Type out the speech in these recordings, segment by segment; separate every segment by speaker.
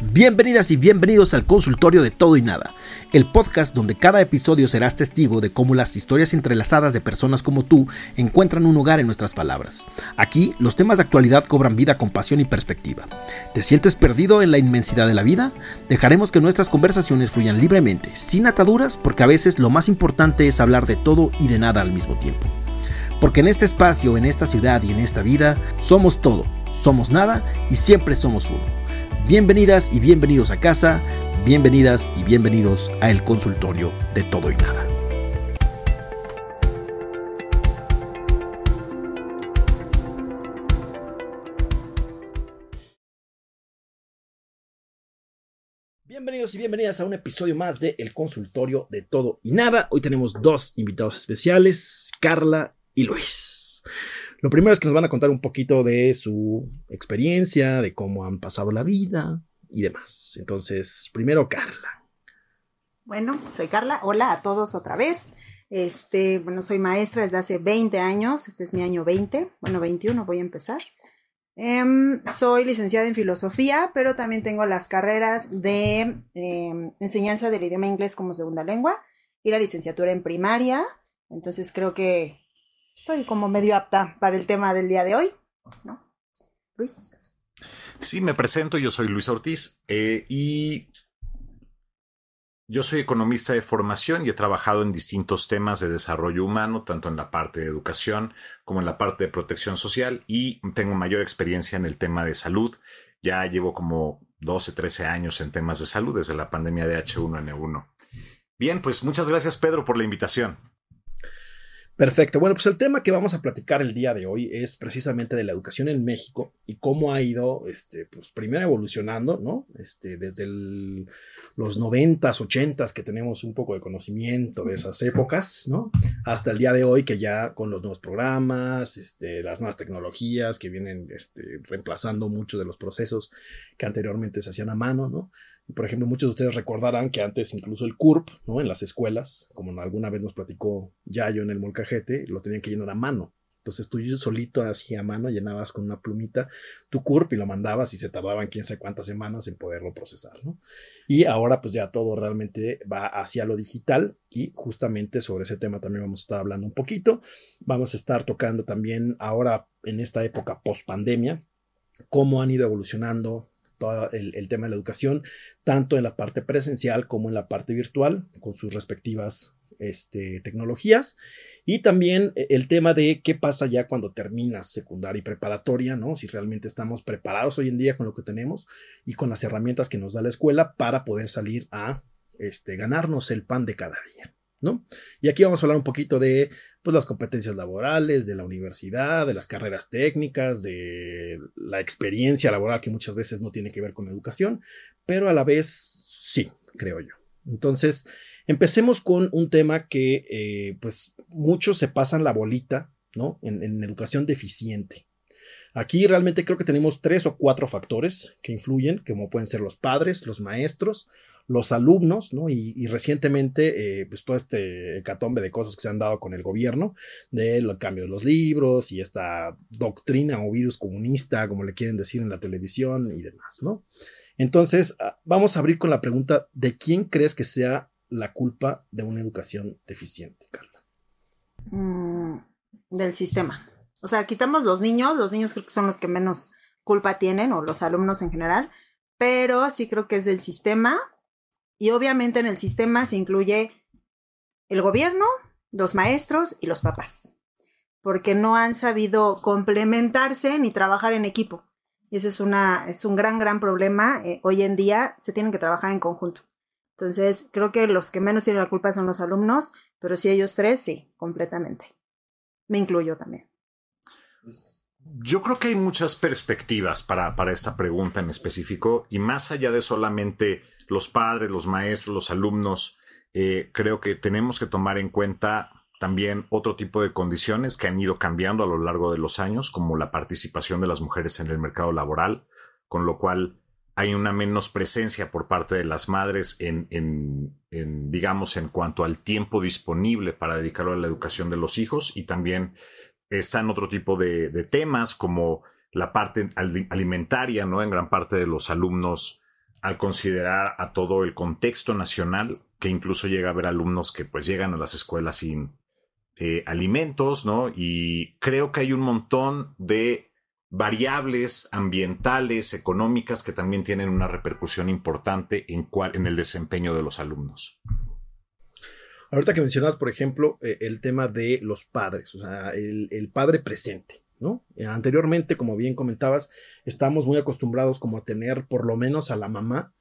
Speaker 1: Bienvenidas y bienvenidos al consultorio de Todo y Nada, el podcast donde cada episodio serás testigo de cómo las historias entrelazadas de personas como tú encuentran un hogar en nuestras palabras. Aquí los temas de actualidad cobran vida con pasión y perspectiva. ¿Te sientes perdido en la inmensidad de la vida? Dejaremos que nuestras conversaciones fluyan libremente, sin ataduras, porque a veces lo más importante es hablar de todo y de nada al mismo tiempo. Porque en este espacio, en esta ciudad y en esta vida, somos todo, somos nada y siempre somos uno. Bienvenidas y bienvenidos a casa, bienvenidas y bienvenidos a el consultorio de todo y nada. Bienvenidos y bienvenidas a un episodio más de El consultorio de todo y nada. Hoy tenemos dos invitados especiales, Carla y Luis. Lo primero es que nos van a contar un poquito de su experiencia, de cómo han pasado la vida y demás. Entonces, primero Carla.
Speaker 2: Bueno, soy Carla. Hola a todos otra vez. Este, bueno, soy maestra desde hace 20 años. Este es mi año 20. Bueno, 21 voy a empezar. Em, soy licenciada en filosofía, pero también tengo las carreras de em, enseñanza del idioma inglés como segunda lengua y la licenciatura en primaria. Entonces creo que estoy como medio apta para el tema del día de hoy, ¿no? Luis.
Speaker 3: Sí, me presento, yo soy Luis Ortiz eh, y yo soy economista de formación y he trabajado en distintos temas de desarrollo humano, tanto en la parte de educación como en la parte de protección social y tengo mayor experiencia en el tema de salud. Ya llevo como 12, 13 años en temas de salud desde la pandemia de H1N1. Bien, pues muchas gracias Pedro por la invitación.
Speaker 1: Perfecto. Bueno, pues el tema que vamos a platicar el día de hoy es precisamente de la educación en México y cómo ha ido, este, pues primero evolucionando, ¿no? Este, desde los noventas, ochentas que tenemos un poco de conocimiento de esas épocas, ¿no? Hasta el día de hoy que ya con los nuevos programas, este, las nuevas tecnologías que vienen, este, reemplazando muchos de los procesos que anteriormente se hacían a mano, ¿no? Por ejemplo, muchos de ustedes recordarán que antes incluso el CURP, ¿no? En las escuelas, como alguna vez nos platicó Yayo en el molcajete, lo tenían que llenar a mano. Entonces tú solito así a mano llenabas con una plumita tu CURP y lo mandabas y se tardaban quién sabe cuántas semanas en poderlo procesar, ¿no? Y ahora pues ya todo realmente va hacia lo digital y justamente sobre ese tema también vamos a estar hablando un poquito. Vamos a estar tocando también ahora en esta época post pandemia cómo han ido evolucionando todo el, tema de la educación, tanto en la parte presencial como en la parte virtual, con sus respectivas este, tecnologías. Y también eh, el tema de qué pasa ya cuando terminas secundaria y preparatoria, ¿no? Si realmente estamos preparados hoy en día con lo que tenemos y con las herramientas que nos da la escuela para poder salir a este, ganarnos el pan de cada día. Y aquí vamos a hablar un poquito de pues, las competencias laborales, de la universidad, de las carreras técnicas, de la experiencia laboral que muchas veces no tiene que ver con la educación, pero a la vez sí, creo yo. Entonces, empecemos con un tema que eh, pues muchos se pasan la bolita, ¿no? En, en educación deficiente. Aquí realmente creo que tenemos tres o cuatro factores que influyen, como pueden ser los padres, los maestros, los alumnos, ¿no? Y, recientemente, eh, pues todo este hecatombe de cosas que se han dado con el gobierno, del cambio de los libros y esta doctrina o virus comunista, como le quieren decir en la televisión y demás, ¿no? Entonces, ah, vamos a abrir con la pregunta, ¿de quién crees que sea la culpa de una educación deficiente, Carla?
Speaker 2: Mm, del sistema. O sea, quitamos los niños, los niños creo que son los que menos culpa tienen, o los alumnos en general, pero sí creo que es del sistema y obviamente en el sistema se incluye el gobierno, los maestros y los papás, porque no han sabido complementarse ni trabajar en equipo. Y ese es, una, es un gran, gran problema. Eh, hoy en día se tienen que trabajar en conjunto. Entonces, creo que los que menos tienen la culpa son los alumnos, pero si ellos tres, sí, completamente. Me incluyo también.
Speaker 3: Yo creo que hay muchas perspectivas para, para esta pregunta en específico y más allá de solamente los padres, los maestros, los alumnos, eh, creo que tenemos que tomar en cuenta también otro tipo de condiciones que han ido cambiando a lo largo de los años, como la participación de las mujeres en el mercado laboral, con lo cual hay una menos presencia por parte de las madres en, en, digamos, en cuanto al tiempo disponible para dedicarlo a la educación de los hijos y también están otro tipo de, de temas como la parte alimentaria, ¿no? En gran parte de los alumnos al considerar a todo el contexto nacional, que incluso llega a haber alumnos que pues llegan a las escuelas sin eh, alimentos, ¿no? Y creo que hay un montón de variables ambientales, económicas, que también tienen una repercusión importante en, en el desempeño de los alumnos.
Speaker 1: Ahorita que mencionas, por ejemplo, eh, el tema de los padres, o sea, el padre presente. Eh, anteriormente, como bien comentabas, estamos muy acostumbrados como a tener por lo menos a la mamá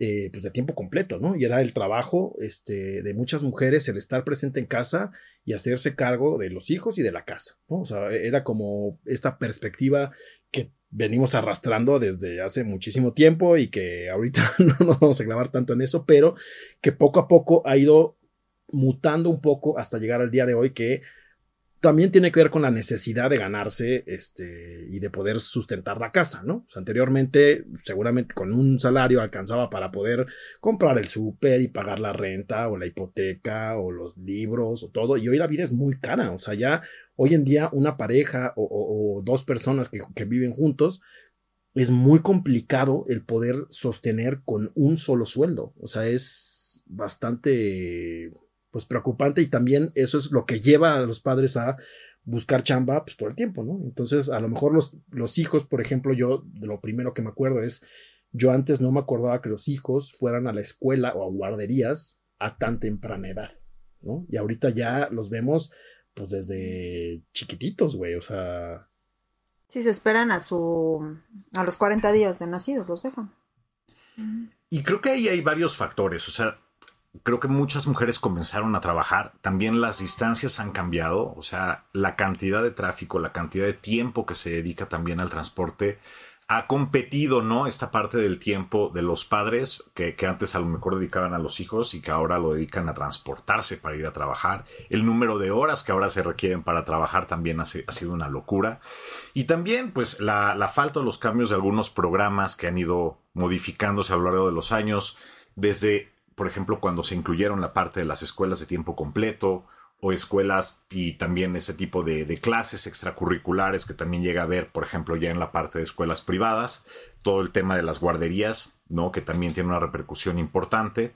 Speaker 1: eh, pues de tiempo completo, ¿no? Y era el trabajo este, de muchas mujeres el estar presente en casa y hacerse cargo de los hijos y de la casa, ¿no? O sea, era como esta perspectiva que venimos arrastrando desde hace muchísimo tiempo y que ahorita no nos vamos a clavar tanto en eso, pero que poco a poco ha ido mutando un poco hasta llegar al día de hoy que también tiene que ver con la necesidad de ganarse este, y de poder sustentar la casa, ¿no? anteriormente, seguramente con un salario alcanzaba para poder comprar el súper y pagar la renta o la hipoteca o los libros o todo. Y hoy la vida es muy cara. O sea, ya hoy en día una pareja o, dos personas que, que viven juntos es muy complicado el poder sostener con un solo sueldo. O sea, es bastante pues preocupante y también eso es lo que lleva a los padres a buscar chamba pues, todo el tiempo, ¿no? Entonces, a lo mejor los, los hijos, por ejemplo, yo lo primero que me acuerdo es, yo antes no me acordaba que los hijos fueran a la escuela o a guarderías a tan temprana edad, ¿no? Y ahorita ya los vemos pues desde chiquititos, güey, o sea...
Speaker 2: Sí, se esperan a su... a los 40 días de nacidos, los dejan.
Speaker 3: Y creo que ahí hay varios factores, o sea, creo que muchas mujeres comenzaron a trabajar, también las distancias han cambiado, o sea, la cantidad de tráfico, la cantidad de tiempo que se dedica también al transporte ha competido, ¿no? Esta parte del tiempo de los padres que, antes a lo mejor dedicaban a los hijos y que ahora lo dedican a transportarse para ir a trabajar. El número de horas que ahora se requieren para trabajar también ha, sido una locura. Y también, pues, la, la falta de los cambios de algunos programas que han ido modificándose a lo largo de los años, desde por ejemplo, cuando se incluyeron la parte de las escuelas de tiempo completo o escuelas y también ese tipo de, clases extracurriculares que también llega a ver, por ejemplo, ya en la parte de escuelas privadas, todo el tema de las guarderías, ¿no? Que también tiene una repercusión importante.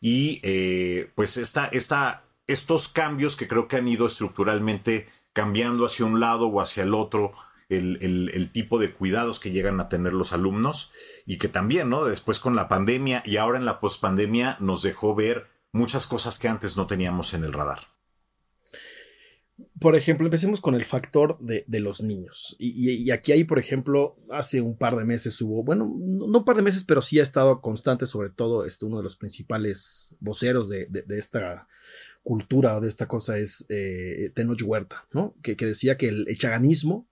Speaker 3: Y eh, pues esta, esta, estos cambios que creo que han ido estructuralmente cambiando hacia un lado o hacia el otro el, tipo de cuidados que llegan a tener los alumnos y que también, ¿no? Después con la pandemia y ahora en la pospandemia nos dejó ver muchas cosas que antes no teníamos en el radar.
Speaker 1: Por ejemplo, empecemos con el factor de, los niños. Y, aquí hay, por ejemplo, hace un par de meses hubo, bueno, no un par de meses, pero sí ha estado constante, sobre todo este, uno de los principales voceros de, esta cultura o de esta cosa es eh, Tenoch Huerta, ¿no? Que, que, decía que el echaganismo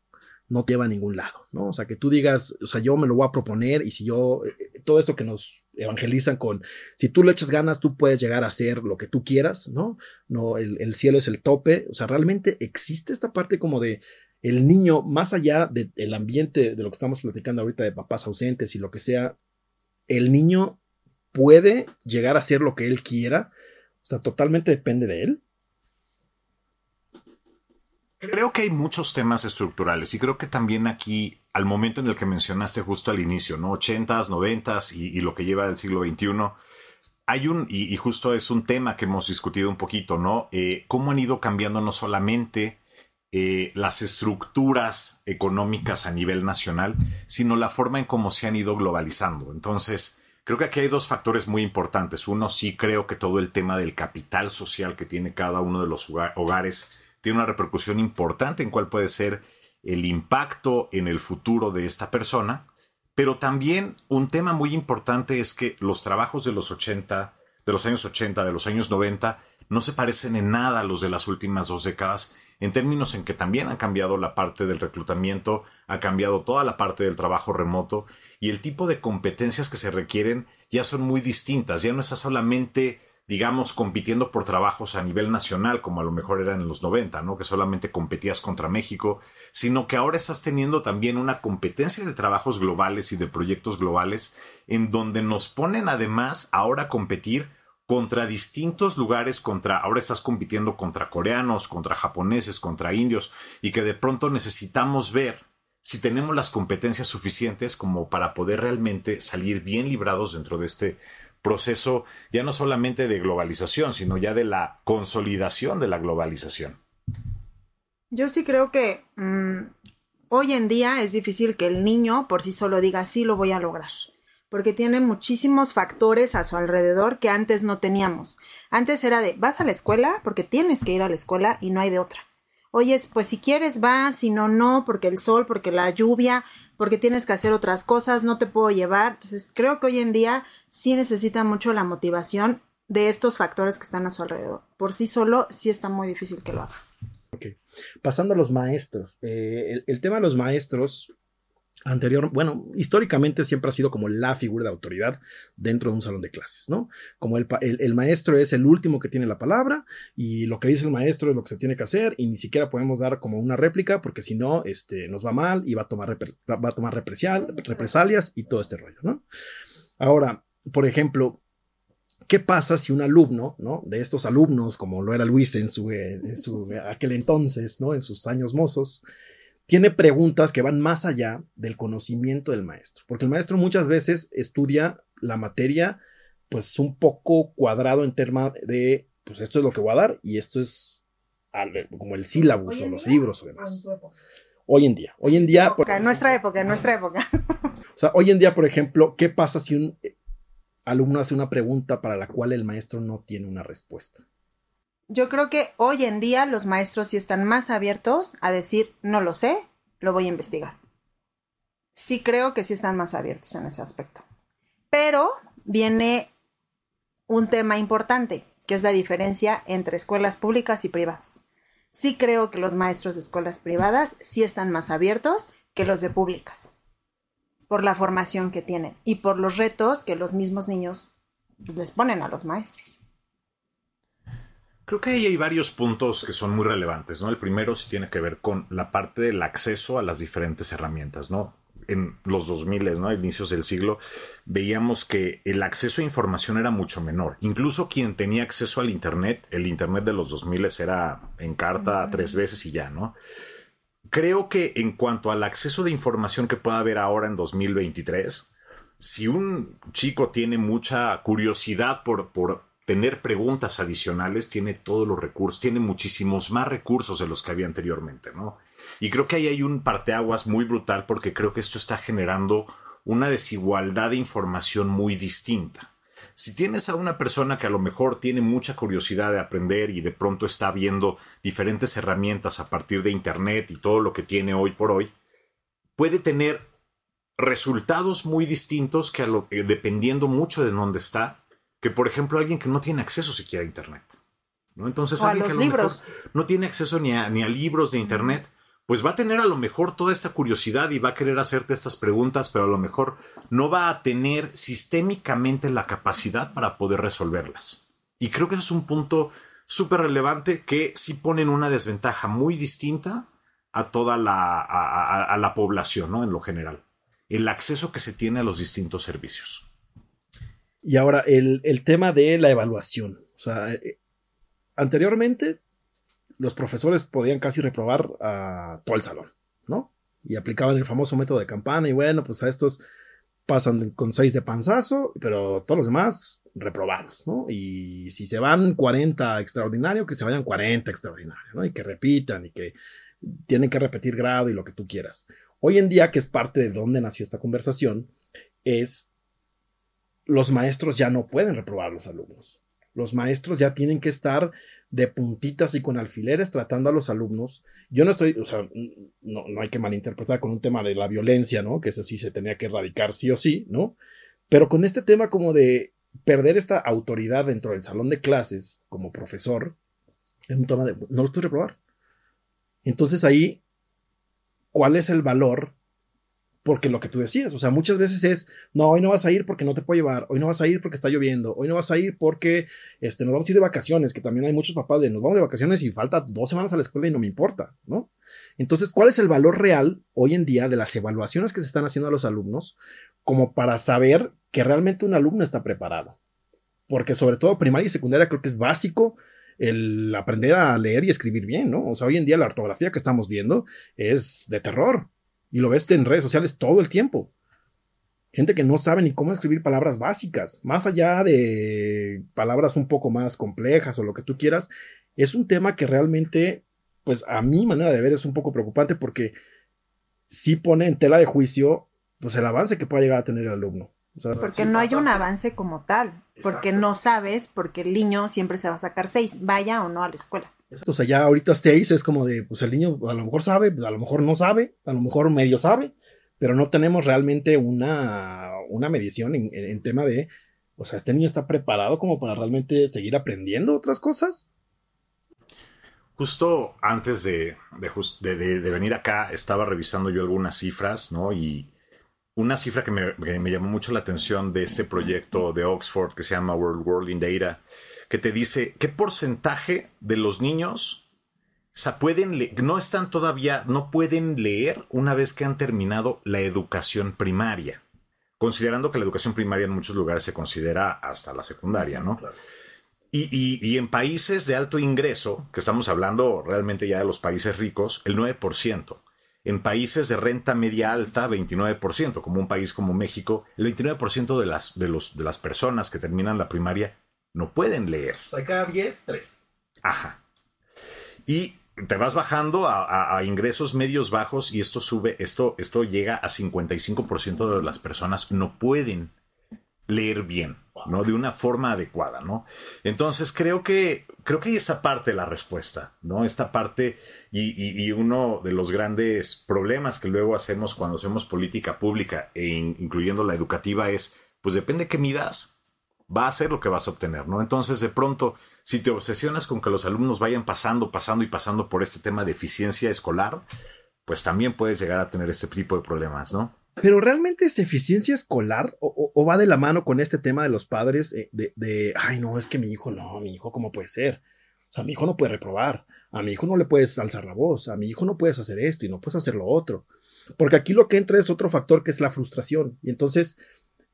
Speaker 1: no te lleva a ningún lado, ¿no? O sea, que tú digas, o sea, yo me lo voy a proponer y si yo, eh, eh, todo esto que nos evangelizan con, si tú le echas ganas, tú puedes llegar a hacer lo que tú quieras, ¿no? No, el, cielo es el tope, o sea, realmente existe esta parte como de el niño, más allá del ambiente de lo que estamos platicando ahorita de papás ausentes y lo que sea, el niño puede llegar a hacer lo que él quiera, o sea, totalmente depende de él.
Speaker 3: Creo que hay muchos temas estructurales y creo que también aquí, al momento en el que mencionaste justo al inicio, ¿no? 80s, 90s y, lo que lleva el siglo XXI, hay un, y, justo es un tema que hemos discutido un poquito, ¿no? Eh, cómo han ido cambiando no solamente eh, las estructuras económicas a nivel nacional, sino la forma en cómo se han ido globalizando. Entonces, creo que aquí hay dos factores muy importantes. Uno, sí creo que todo el tema del capital social que tiene cada uno de los hogares tiene una repercusión importante en cuál puede ser el impacto en el futuro de esta persona, pero también un tema muy importante es que los trabajos de los 80, de los años 80, de los años 90, no se parecen en nada a los de las últimas dos décadas, en términos en que también ha cambiado la parte del reclutamiento, ha cambiado toda la parte del trabajo remoto y el tipo de competencias que se requieren ya son muy distintas, ya no está solamente digamos, compitiendo por trabajos a nivel nacional, como a lo mejor era en los 90, ¿no? Que solamente competías contra México, sino que ahora estás teniendo también una competencia de trabajos globales y de proyectos globales, en donde nos ponen además ahora a competir contra distintos lugares, contra, ahora estás compitiendo contra coreanos, contra japoneses, contra indios, y que de pronto necesitamos ver si tenemos las competencias suficientes como para poder realmente salir bien librados dentro de este proceso, ya no solamente de globalización, sino ya de la consolidación de la globalización.
Speaker 2: Yo sí creo que mm, hoy en día es difícil que el niño por sí solo diga sí lo voy a lograr, porque tiene muchísimos factores a su alrededor que antes no teníamos. Antes era de vas a la escuela porque tienes que ir a la escuela y no hay de otra. Hoy es pues si quieres vas, si no no, porque el sol, porque la lluvia, porque tienes que hacer otras cosas, no te puedo llevar. Entonces creo que hoy en día sí necesita mucho la motivación de estos factores que están a su alrededor. Por sí solo sí está muy difícil que lo haga.
Speaker 1: Pasando a los maestros. Eh, el, tema de los maestros, anterior, bueno, históricamente siempre ha sido como la figura de autoridad dentro de un salón de clases, ¿no? Como el, el, maestro es el último que tiene la palabra y lo que dice el maestro es lo que se tiene que hacer y ni siquiera podemos dar como una réplica porque si no, este, nos va mal y va a tomar, va a tomar represalias y todo este rollo, ¿no? Ahora, por ejemplo, ¿Qué pasa si un alumno, ¿no? De estos alumnos, como lo era Luis en su, eh, en su aquel entonces, ¿no? En sus años mozos, tiene preguntas que van más allá del conocimiento del maestro, porque el maestro muchas veces estudia la materia, pues un poco cuadrado en términos de, pues esto es lo que voy a dar y esto es como el sílabus o los libros o demás. Hoy en día, hoy en día.
Speaker 2: En nuestra época, en nuestra época.
Speaker 1: O sea, hoy en día, por ejemplo, ¿qué pasa si un alumno hace una pregunta para la cual el maestro no tiene una respuesta.
Speaker 2: Yo creo que hoy en día los maestros sí están más abiertos a decir, no lo sé, lo voy a investigar. Sí creo que sí están más abiertos en ese aspecto. Pero viene un tema importante, que es la diferencia entre escuelas públicas y privadas. Sí creo que los maestros de escuelas privadas sí están más abiertos que los de públicas por la formación que tienen y por los retos que los mismos niños les ponen a los maestros.
Speaker 3: Creo que ahí hay varios puntos que son muy relevantes, ¿no? El primero sí tiene que ver con la parte del acceso a las diferentes herramientas, ¿no? En los 2000, ¿no? A inicios del siglo, veíamos que el acceso a información era mucho menor. Incluso quien tenía acceso al Internet, el Internet de los 2000 era en carta tres veces y ya, ¿no? creo que en cuanto al acceso de información que pueda haber ahora en 2023, si un chico tiene mucha curiosidad por, por tener preguntas adicionales, tiene todos los recursos, tiene muchísimos más recursos de los que había anteriormente, ¿no? Y creo que ahí hay un parteaguas muy brutal porque creo que esto está generando una desigualdad de información muy distinta. Si tienes a una persona que a lo mejor tiene mucha curiosidad de aprender y de pronto está viendo diferentes herramientas a partir de Internet y todo lo que tiene hoy por hoy, puede tener resultados muy distintos que a lo, eh, dependiendo mucho de dónde está, que por ejemplo alguien que no tiene acceso siquiera a Internet. ¿no? Entonces alguien que a lo mejor no tiene acceso ni a, ni a libros de Internet, pues va a tener a lo mejor toda esta curiosidad y va a querer hacerte estas preguntas, pero a lo mejor no va a tener sistémicamente la capacidad para poder resolverlas. Y creo que eso es un punto súper relevante que sí pone en una desventaja muy distinta a toda la, a, la población, ¿no? En lo general. El acceso que se tiene a los distintos servicios.
Speaker 1: Y ahora, el, el tema de la evaluación. O sea, eh, anteriormente los profesores podían casi reprobar a todo el salón, ¿no? Y aplicaban el famoso método de campana y bueno, pues a estos pasan con seis de panzazo, pero todos los demás reprobados, ¿no? Y si se van 40 extraordinario, que se vayan 40 extraordinario, ¿no? Y que repitan y que tienen que repetir grado y lo que tú quieras. Hoy en día, que es parte de donde nació esta conversación, es los maestros ya no pueden reprobar a los alumnos. Los maestros ya tienen que estar de puntitas y con alfileres tratando a los alumnos. Yo no estoy, o sea, no, no hay que malinterpretar con un tema de la violencia, ¿no? Que eso sí se tenía que erradicar sí o sí, ¿no? Pero con este tema como de perder esta autoridad dentro del salón de clases como profesor, es un tema de, no lo puedes reprobar. Entonces ahí, ¿cuál es el valor porque lo que tú decías, o sea, muchas veces es, no, hoy no vas a ir porque no te puedo llevar, hoy no vas a ir porque está lloviendo, hoy no vas a ir porque este, nos vamos a ir de vacaciones, que también hay muchos papás de, nos vamos de vacaciones y falta dos semanas a la escuela y no me importa, ¿no? Entonces, ¿cuál es el valor real hoy en día de las evaluaciones que se están haciendo a los alumnos como para saber que realmente un alumno está preparado? Porque sobre todo primaria y secundaria creo que es básico el aprender a leer y escribir bien, ¿no? O sea, hoy en día la ortografía que estamos viendo es de terror Y lo ves en redes sociales todo el tiempo. Gente que no sabe ni cómo escribir palabras básicas, más allá de palabras un poco más complejas o lo que tú quieras, es un tema que realmente, pues a mi manera de ver es un poco preocupante porque sí pone en tela de juicio pues el avance que pueda llegar a tener el alumno.
Speaker 2: porque no hay un avance como tal, porque no sabes, porque el niño siempre se va a sacar seis, vaya o no a la escuela.
Speaker 1: O sea, ya ahorita seis es como de, pues el niño a lo mejor sabe, a lo mejor no sabe, a lo mejor medio sabe, pero no tenemos realmente una, una medición en, tema de, o sea, este niño está preparado como para realmente seguir aprendiendo otras cosas.
Speaker 3: Justo antes de, de, de, venir acá, estaba revisando yo algunas cifras, ¿no? Y una cifra que me, que me, llamó mucho la atención de este proyecto de Oxford que se llama World World in Data que te dice qué porcentaje de los niños pueden no están todavía, no pueden leer una vez que han terminado la educación primaria, considerando que la educación primaria en muchos lugares se considera hasta la secundaria, ¿no? Y, y, en países de alto ingreso, que estamos hablando realmente ya de los países ricos, el 9%. En países de renta media alta, 29%, como un país como México, el 29% de las, de, los, de las personas que terminan la primaria no pueden leer.
Speaker 1: O sea, cada 10, 3.
Speaker 3: Ajá. Y te vas bajando a, ingresos medios bajos y esto sube, esto, esto llega a 55% de las personas no pueden leer bien, ¿no? De una forma adecuada, ¿no? Entonces creo que, creo que hay esa parte de la respuesta, ¿no? Esta parte y, uno de los grandes problemas que luego hacemos cuando hacemos política pública, e incluyendo la educativa, es, pues depende qué midas, va a ser lo que vas a obtener, ¿no? Entonces, de pronto, si te obsesionas con que los alumnos vayan pasando, pasando y pasando por este tema de eficiencia escolar, pues también puedes llegar a tener este tipo de problemas, ¿no?
Speaker 1: Pero realmente es eficiencia escolar o, va de la mano con este tema de los padres eh, de, de, ay, no, es que mi hijo no, mi hijo, ¿cómo puede ser? O sea, mi hijo no puede reprobar, a mi hijo no le puedes alzar la voz, a mi hijo no puedes hacer esto y no puedes hacer lo otro. Porque aquí lo que entra es otro factor que es la frustración. Y entonces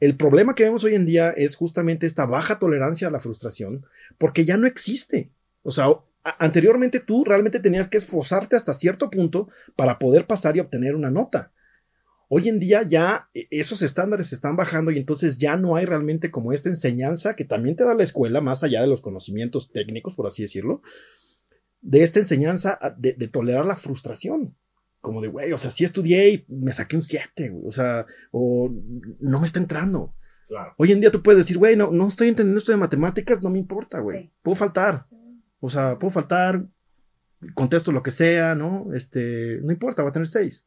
Speaker 1: el problema que vemos hoy en día es justamente esta baja tolerancia a la frustración, porque ya no existe. O sea, anteriormente tú realmente tenías que esforzarte hasta cierto punto para poder pasar y obtener una nota. Hoy en día ya e, esos estándares se están bajando y entonces ya no hay realmente como esta enseñanza que también te da la escuela, más allá de los conocimientos técnicos, por así decirlo, de esta enseñanza de, de tolerar la frustración como de, güey, o sea, sí estudié y me saqué un 7, o sea, o no me está entrando. Hoy en día tú puedes decir, güey, no, no estoy entendiendo esto de matemáticas, no me importa, güey. Puedo faltar. O sea, puedo faltar, contesto lo que sea, ¿no? Este, no importa, voy a tener 6.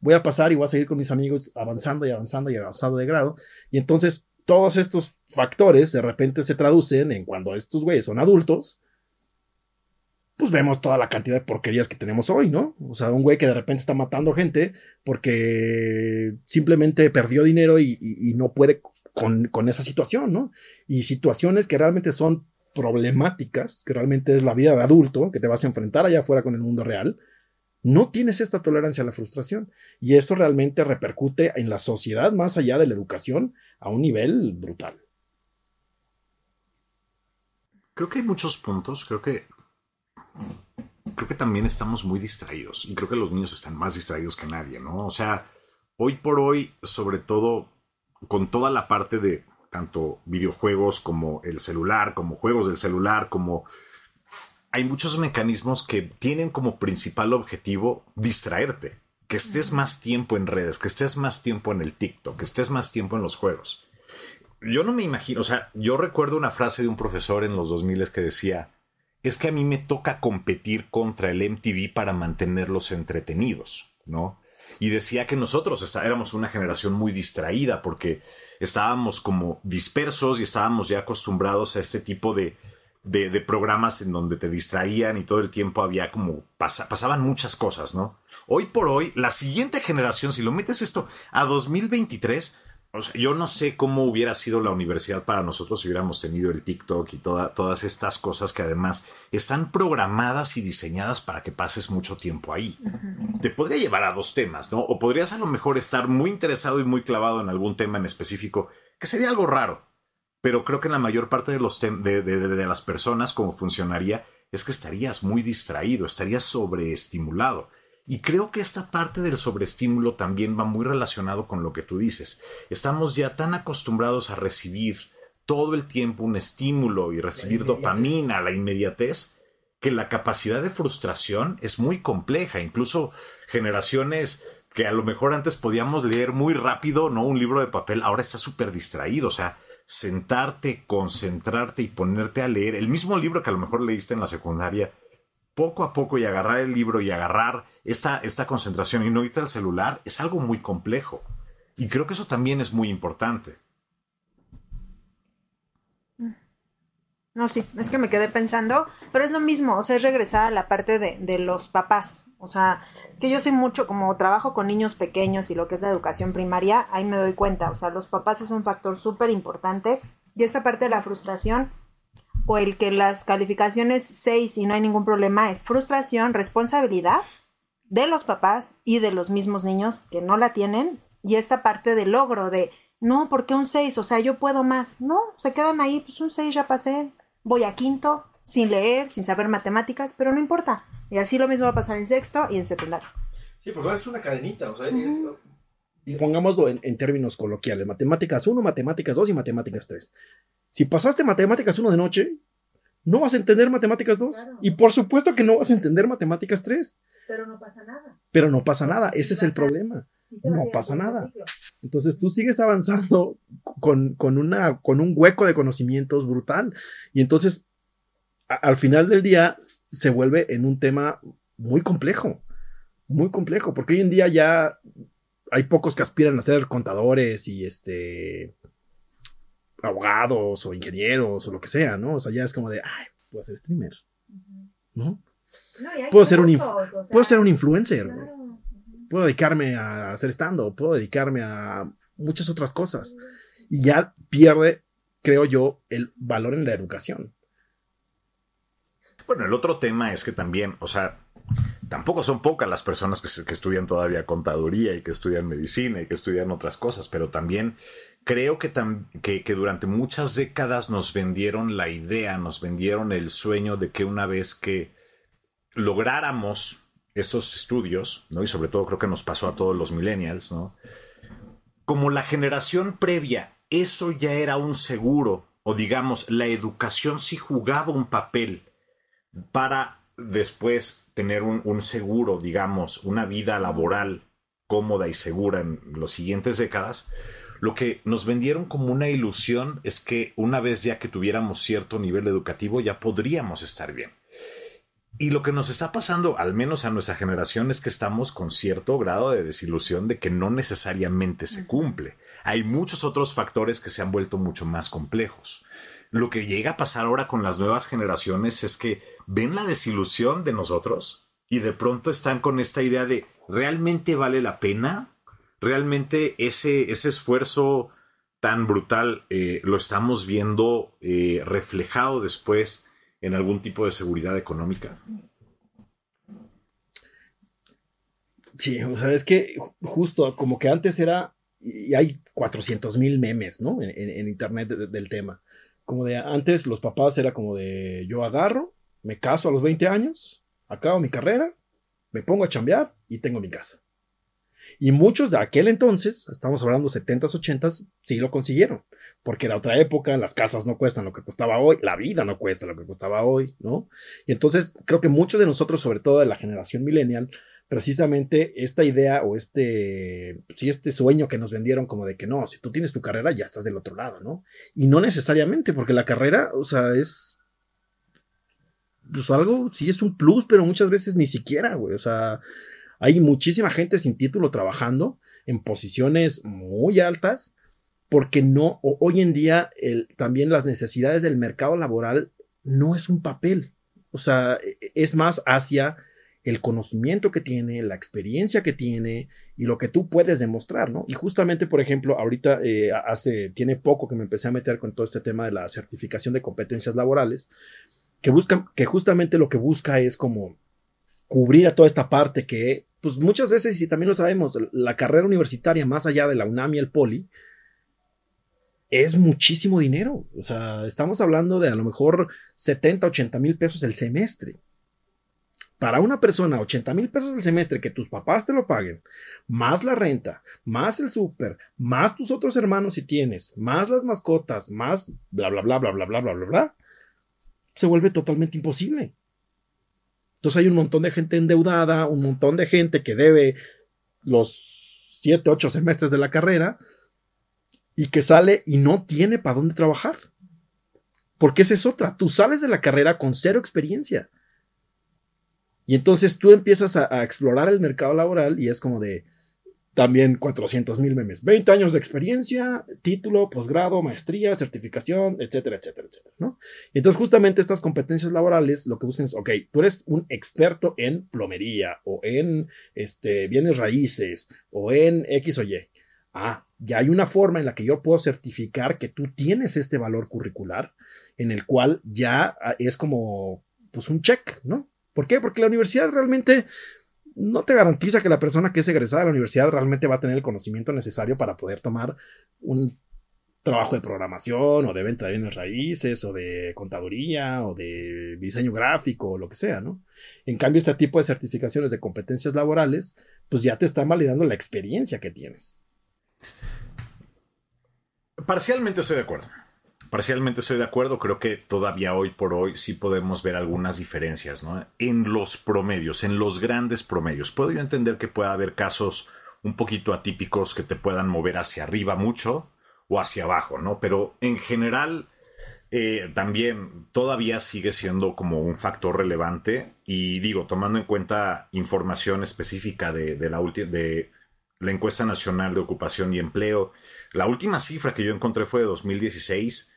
Speaker 1: Voy a pasar y voy a seguir con mis amigos avanzando y avanzando y avanzando de grado. Y entonces todos estos factores de repente se traducen en cuando estos güeyes son adultos, pues vemos toda la cantidad de porquerías que tenemos hoy, ¿no? O sea, un güey que de repente está matando gente porque simplemente perdió dinero y, no puede con, con, esa situación, ¿no? Y situaciones que realmente son problemáticas, que realmente es la vida de adulto, que te vas a enfrentar allá afuera con el mundo real, no tienes esta tolerancia a la frustración. Y esto realmente repercute en la sociedad más allá de la educación a un nivel brutal.
Speaker 3: Creo que hay muchos puntos, creo que creo que también estamos muy distraídos y creo que los niños están más distraídos que nadie, ¿no? O sea, hoy por hoy, sobre todo con toda la parte de tanto videojuegos como el celular, como juegos del celular, como hay muchos mecanismos que tienen como principal objetivo distraerte, que estés más tiempo en redes, que estés más tiempo en el TikTok, que estés más tiempo en los juegos. Yo no me imagino, o sea, yo recuerdo una frase de un profesor en los 2000 que decía, es que a mí me toca competir contra el MTV para mantenerlos entretenidos, ¿no? Y decía que nosotros éramos una generación muy distraída porque estábamos como dispersos y estábamos ya acostumbrados a este tipo de, de, programas en donde te distraían y todo el tiempo había como pasaban muchas cosas, ¿no? Hoy por hoy, la siguiente generación, si lo metes esto a 2023, yo no sé cómo hubiera sido la universidad para nosotros si hubiéramos tenido el TikTok y todas estas cosas que además están programadas y diseñadas para que pases mucho tiempo ahí. Te podría llevar a dos temas, ¿no? O podrías a lo mejor estar muy interesado y muy clavado en algún tema en específico, que sería algo raro. Pero creo que en la mayor parte de, los de las personas, como funcionaría, es que estarías muy distraído, estarías sobreestimulado. Y creo que esta parte del sobreestímulo también va muy relacionado con lo que tú dices. Estamos ya tan acostumbrados a recibir todo el tiempo un estímulo y recibir dopamina, la inmediatez, que la capacidad de frustración es muy compleja. Incluso generaciones que a lo mejor antes podíamos leer muy rápido, ¿no? Un libro de papel, ahora está súper distraído. O sea, sentarte, concentrarte y ponerte a leer el mismo libro que a lo mejor leíste en la secundaria, poco a poco y agarrar el libro y agarrar esta, esta concentración y no irte al celular es algo muy complejo. Y creo que eso también es muy importante.
Speaker 2: No, sí, es que me quedé pensando, pero es lo mismo, o sea, es regresar a la parte de, de los papás. O sea, es que yo soy mucho, como trabajo con niños pequeños y lo que es la educación primaria, ahí me doy cuenta. O sea, los papás es un factor súper importante. Y esta parte de la frustración, o el que las calificaciones 6 y no hay ningún problema, es frustración, responsabilidad de los papás y de los mismos niños que no la tienen. Y esta parte de logro, de no, ¿por qué un 6? O sea, yo puedo más. No, se quedan ahí, pues un 6 ya pasé, voy a quinto, sin leer, sin saber matemáticas, pero no importa. Y así lo mismo va a pasar en sexto y en secundario.
Speaker 1: Sí, porque es una cadenita, o sea, es, y pongámoslo en, términos coloquiales, matemáticas 1, matemáticas 2 y matemáticas 3. Si pasaste matemáticas 1 de noche, no vas a entender matemáticas 2. Y por supuesto que no vas a entender matemáticas 3.
Speaker 2: Pero no pasa nada.
Speaker 1: Pero no pasa nada, ese es el problema. No pasa nada. Entonces tú sigues avanzando con, una, con un hueco de conocimientos brutal. Y entonces, al final del día, se vuelve en un tema muy complejo. Muy complejo, porque hoy en día ya hay pocos que aspiran a ser contadores y este abogados o ingenieros o lo que sea, ¿no? O sea, ya es como de, ay, puedo ser streamer, ¿no? puedo, ser un puedo ser un influencer, puedo dedicarme a hacer stand-up, puedo dedicarme a muchas otras cosas. Y ya pierde, creo yo, el valor en la educación.
Speaker 3: Bueno, el otro tema es que también, o sea, tampoco son pocas las personas que, estudian todavía contaduría y que estudian medicina y que estudian otras cosas, pero también creo que, que, durante muchas décadas nos vendieron la idea, nos vendieron el sueño de que una vez que lográramos estos estudios, ¿no? Y sobre todo creo que nos pasó a todos los millennials, ¿no? Como la generación previa, eso ya era un seguro, o digamos, la educación sí jugaba un papel para después tener un, seguro, digamos, una vida laboral cómoda y segura en las siguientes décadas, lo que nos vendieron como una ilusión es que una vez ya que tuviéramos cierto nivel educativo ya podríamos estar bien. Y lo que nos está pasando, al menos a nuestra generación, es que estamos con cierto grado de desilusión de que no necesariamente se cumple. Hay muchos otros factores que se han vuelto mucho más complejos. Lo que llega a pasar ahora con las nuevas generaciones es que ven la desilusión de nosotros y de pronto están con esta idea de ¿realmente vale la pena? ¿Realmente ese, ese esfuerzo tan brutal eh, lo estamos viendo eh, reflejado después en algún tipo de seguridad económica.
Speaker 1: Sí, o sea, es que justo como que antes era, y hay 400 mil memes, ¿no? En, internet del tema. Como de antes los papás era como de yo agarro, me caso a los 20 años, acabo mi carrera, me pongo a chambear y tengo mi casa. Y muchos de aquel entonces, estamos hablando 70s, 80s, sí lo consiguieron. Porque era otra época, las casas no cuestan lo que costaba hoy, la vida no cuesta lo que costaba hoy, ¿no? Y entonces creo que muchos de nosotros, sobre todo de la generación millennial, precisamente esta idea o este, sí, este sueño que nos vendieron como de que no, si tú tienes tu carrera ya estás del otro lado, ¿no? Y no necesariamente, porque la carrera, o sea, es pues algo, sí es un plus, pero muchas veces ni siquiera, güey, o sea, hay muchísima gente sin título trabajando en posiciones muy altas porque no, hoy en día también las necesidades del mercado laboral no es un papel, o sea, e, e, es más hacia el conocimiento que tiene, la experiencia que tiene y lo que tú puedes demostrar, ¿no? Y justamente, por ejemplo, ahorita eh, hace, tiene poco que me empecé a meter con todo este tema de la certificación de competencias laborales, que buscan, que justamente lo que busca es como cubrir a toda esta parte que pues muchas veces, y también lo sabemos, la carrera universitaria más allá de la UNAM y el Poli, es muchísimo dinero. O sea, estamos hablando de a lo mejor 70, 80 mil pesos el semestre. Para una persona 80 mil pesos al semestre que tus papás te lo paguen, más la renta, más el súper, más tus otros hermanos si tienes, más las mascotas, más bla, bla, bla, bla, bla, bla, bla, bla, bla, se vuelve totalmente imposible. Entonces hay un montón de gente endeudada, un montón de gente que debe los 7, 8 semestres de la carrera y que sale y no tiene para dónde trabajar. Porque esa es otra. Tú sales de la carrera con cero experiencia. Y entonces tú empiezas a, explorar el mercado laboral y es como de también 400 mil memes. 20 años de experiencia, título, posgrado, maestría, certificación, etcétera, etcétera, etcétera, ¿no? Y entonces justamente estas competencias laborales lo que buscan es, ok, tú eres un experto en plomería o en este, bienes raíces o en X o Y. Ah, ya hay una forma en la que yo puedo certificar que tú tienes este valor curricular en el cual ya ah, es como pues un check, ¿no? ¿Por qué? Porque la universidad realmente no te garantiza que la persona que es egresada de la universidad realmente va a tener el conocimiento necesario para poder tomar un trabajo de programación o de venta de bienes raíces o de contaduría o de diseño gráfico o lo que sea, ¿no? En cambio, este tipo de certificaciones de competencias laborales, pues ya te están validando la experiencia que tienes.
Speaker 3: Parcialmente estoy de acuerdo. Parcialmente estoy de acuerdo, creo que todavía hoy por hoy sí podemos ver algunas diferencias ¿no? en los promedios, en los grandes promedios. Puedo yo entender que pueda haber casos un poquito atípicos que te puedan mover hacia arriba mucho o hacia abajo, ¿no? Pero en general eh, también todavía sigue siendo como un factor relevante y digo, tomando en cuenta información específica de, de la, de la encuesta nacional de ocupación y empleo, la última cifra que yo encontré fue de 2016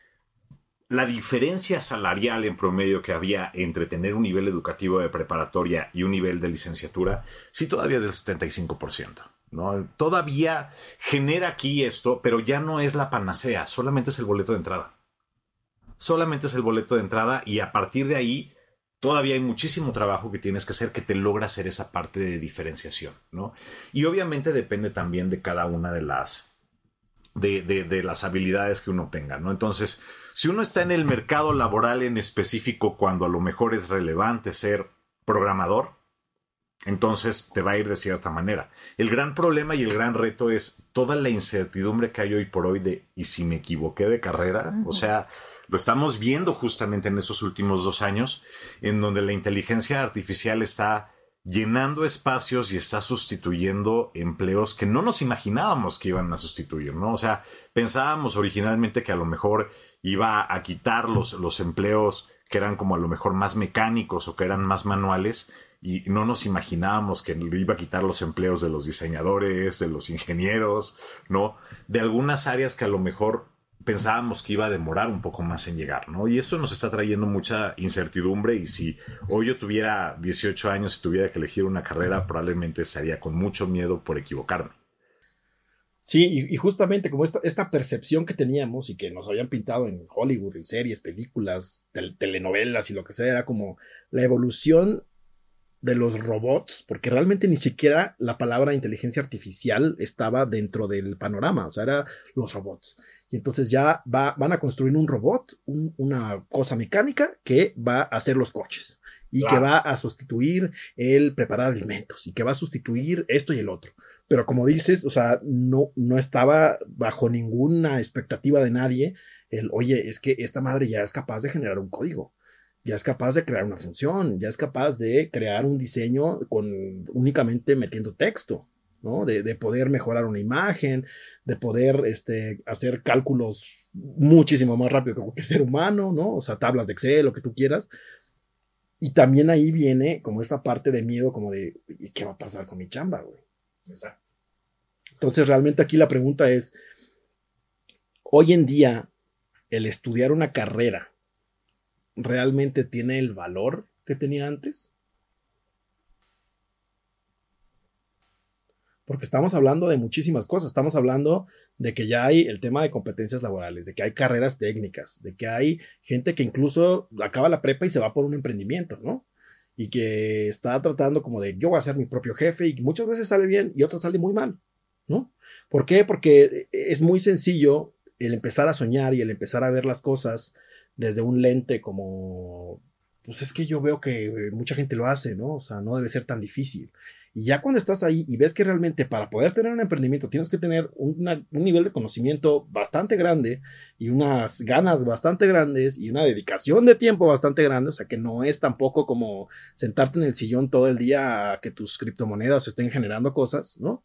Speaker 3: la diferencia salarial en promedio que había entre tener un nivel educativo de preparatoria y un nivel de licenciatura, sí todavía es del 75%. ¿no? Todavía genera aquí esto, pero ya no es la panacea, solamente es el boleto de entrada. Solamente es el boleto de entrada y a partir de ahí todavía hay muchísimo trabajo que tienes que hacer que te logra hacer esa parte de diferenciación, ¿no? Y obviamente depende también de cada una de las, de, de las habilidades que uno tenga, ¿no? Entonces, si uno está en el mercado laboral en específico cuando a lo mejor es relevante ser programador, entonces te va a ir de cierta manera. El gran problema y el gran reto es toda la incertidumbre que hay hoy por hoy de ¿y si me equivoqué de carrera? O sea, lo estamos viendo justamente en esos últimos dos años, en donde la inteligencia artificial está llenando espacios y está sustituyendo empleos que no nos imaginábamos que iban a sustituir, ¿no? O sea, pensábamos originalmente que a lo mejor iba a quitar los, los empleos que eran como a lo mejor más mecánicos o que eran más manuales y no nos imaginábamos que iba a quitar los empleos de los diseñadores, de los ingenieros, ¿no? De algunas áreas que a lo mejor pensábamos que iba a demorar un poco más en llegar, ¿no? Y esto nos está trayendo mucha incertidumbre y si hoy yo tuviera 18 años y tuviera que elegir una carrera, probablemente estaría con mucho miedo por equivocarme.
Speaker 1: Sí, y, justamente como esta, esta, percepción que teníamos y que nos habían pintado en Hollywood, en series, películas, telenovelas y lo que sea, era como la evolución de los robots, porque realmente ni siquiera la palabra inteligencia artificial estaba dentro del panorama, o sea, era los robots. Y entonces ya va, van a construir un robot, una cosa mecánica que va a hacer los coches y que va a sustituir el preparar alimentos y que va a sustituir esto y el otro. Pero como dices, o sea, no, no estaba bajo ninguna expectativa de nadie el, oye, es que esta madre ya es capaz de generar un código ya es capaz de crear una función, ya es capaz de crear un diseño con únicamente metiendo texto, ¿no? De, de poder mejorar una imagen, de poder este, hacer cálculos muchísimo más rápido que cualquier ser humano, ¿no? O sea, tablas de Excel, lo que tú quieras. Y también ahí viene como esta parte de miedo, como de, ¿y qué va a pasar con mi chamba, güey? Exacto. Entonces, realmente aquí la pregunta es, hoy en día, el estudiar una carrera realmente tiene el valor que tenía antes? Porque estamos hablando de muchísimas cosas. Estamos hablando de que ya hay el tema de competencias laborales, de que hay carreras técnicas, de que hay gente que incluso acaba la prepa y se va por un emprendimiento, ¿no? Y que está tratando como de yo voy a ser mi propio jefe y muchas veces sale bien y otras sale muy mal, ¿no? ¿Por qué? Porque es muy sencillo el empezar a soñar y el empezar a ver las cosas desde un lente como pues es que yo veo que mucha gente lo hace, ¿no? O sea, no debe ser tan difícil. Y ya cuando estás ahí y ves que realmente para poder tener un emprendimiento tienes que tener un nivel de conocimiento bastante grande y unas ganas bastante grandes y una dedicación de tiempo bastante grande, o sea que no es tampoco como sentarte en el sillón todo el día a que tus criptomonedas estén generando cosas, ¿no?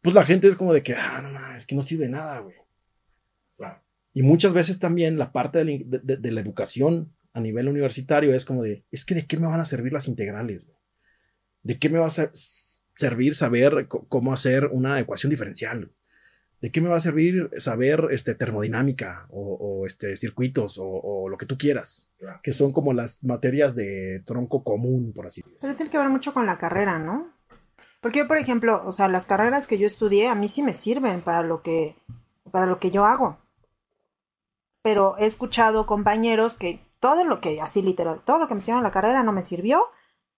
Speaker 1: Pues la gente es como de que, ah, no, es que no sirve nada, güey. Y muchas veces también la parte de la, educación a nivel universitario es como de, es que de qué me van a servir las integrales? ¿De qué me va a servir saber cómo hacer una ecuación diferencial? ¿De qué me va a servir saber este, termodinámica o, este, circuitos o, lo que tú quieras? Que son como las materias de tronco común, por así decirlo.
Speaker 2: Pero tiene que ver mucho con la carrera, ¿no? Porque yo, por ejemplo, o sea, las carreras que yo estudié a mí sí me sirven para lo que, para lo que yo hago. Pero he escuchado compañeros que todo lo que, así literal, todo lo que me hicieron en la carrera no me sirvió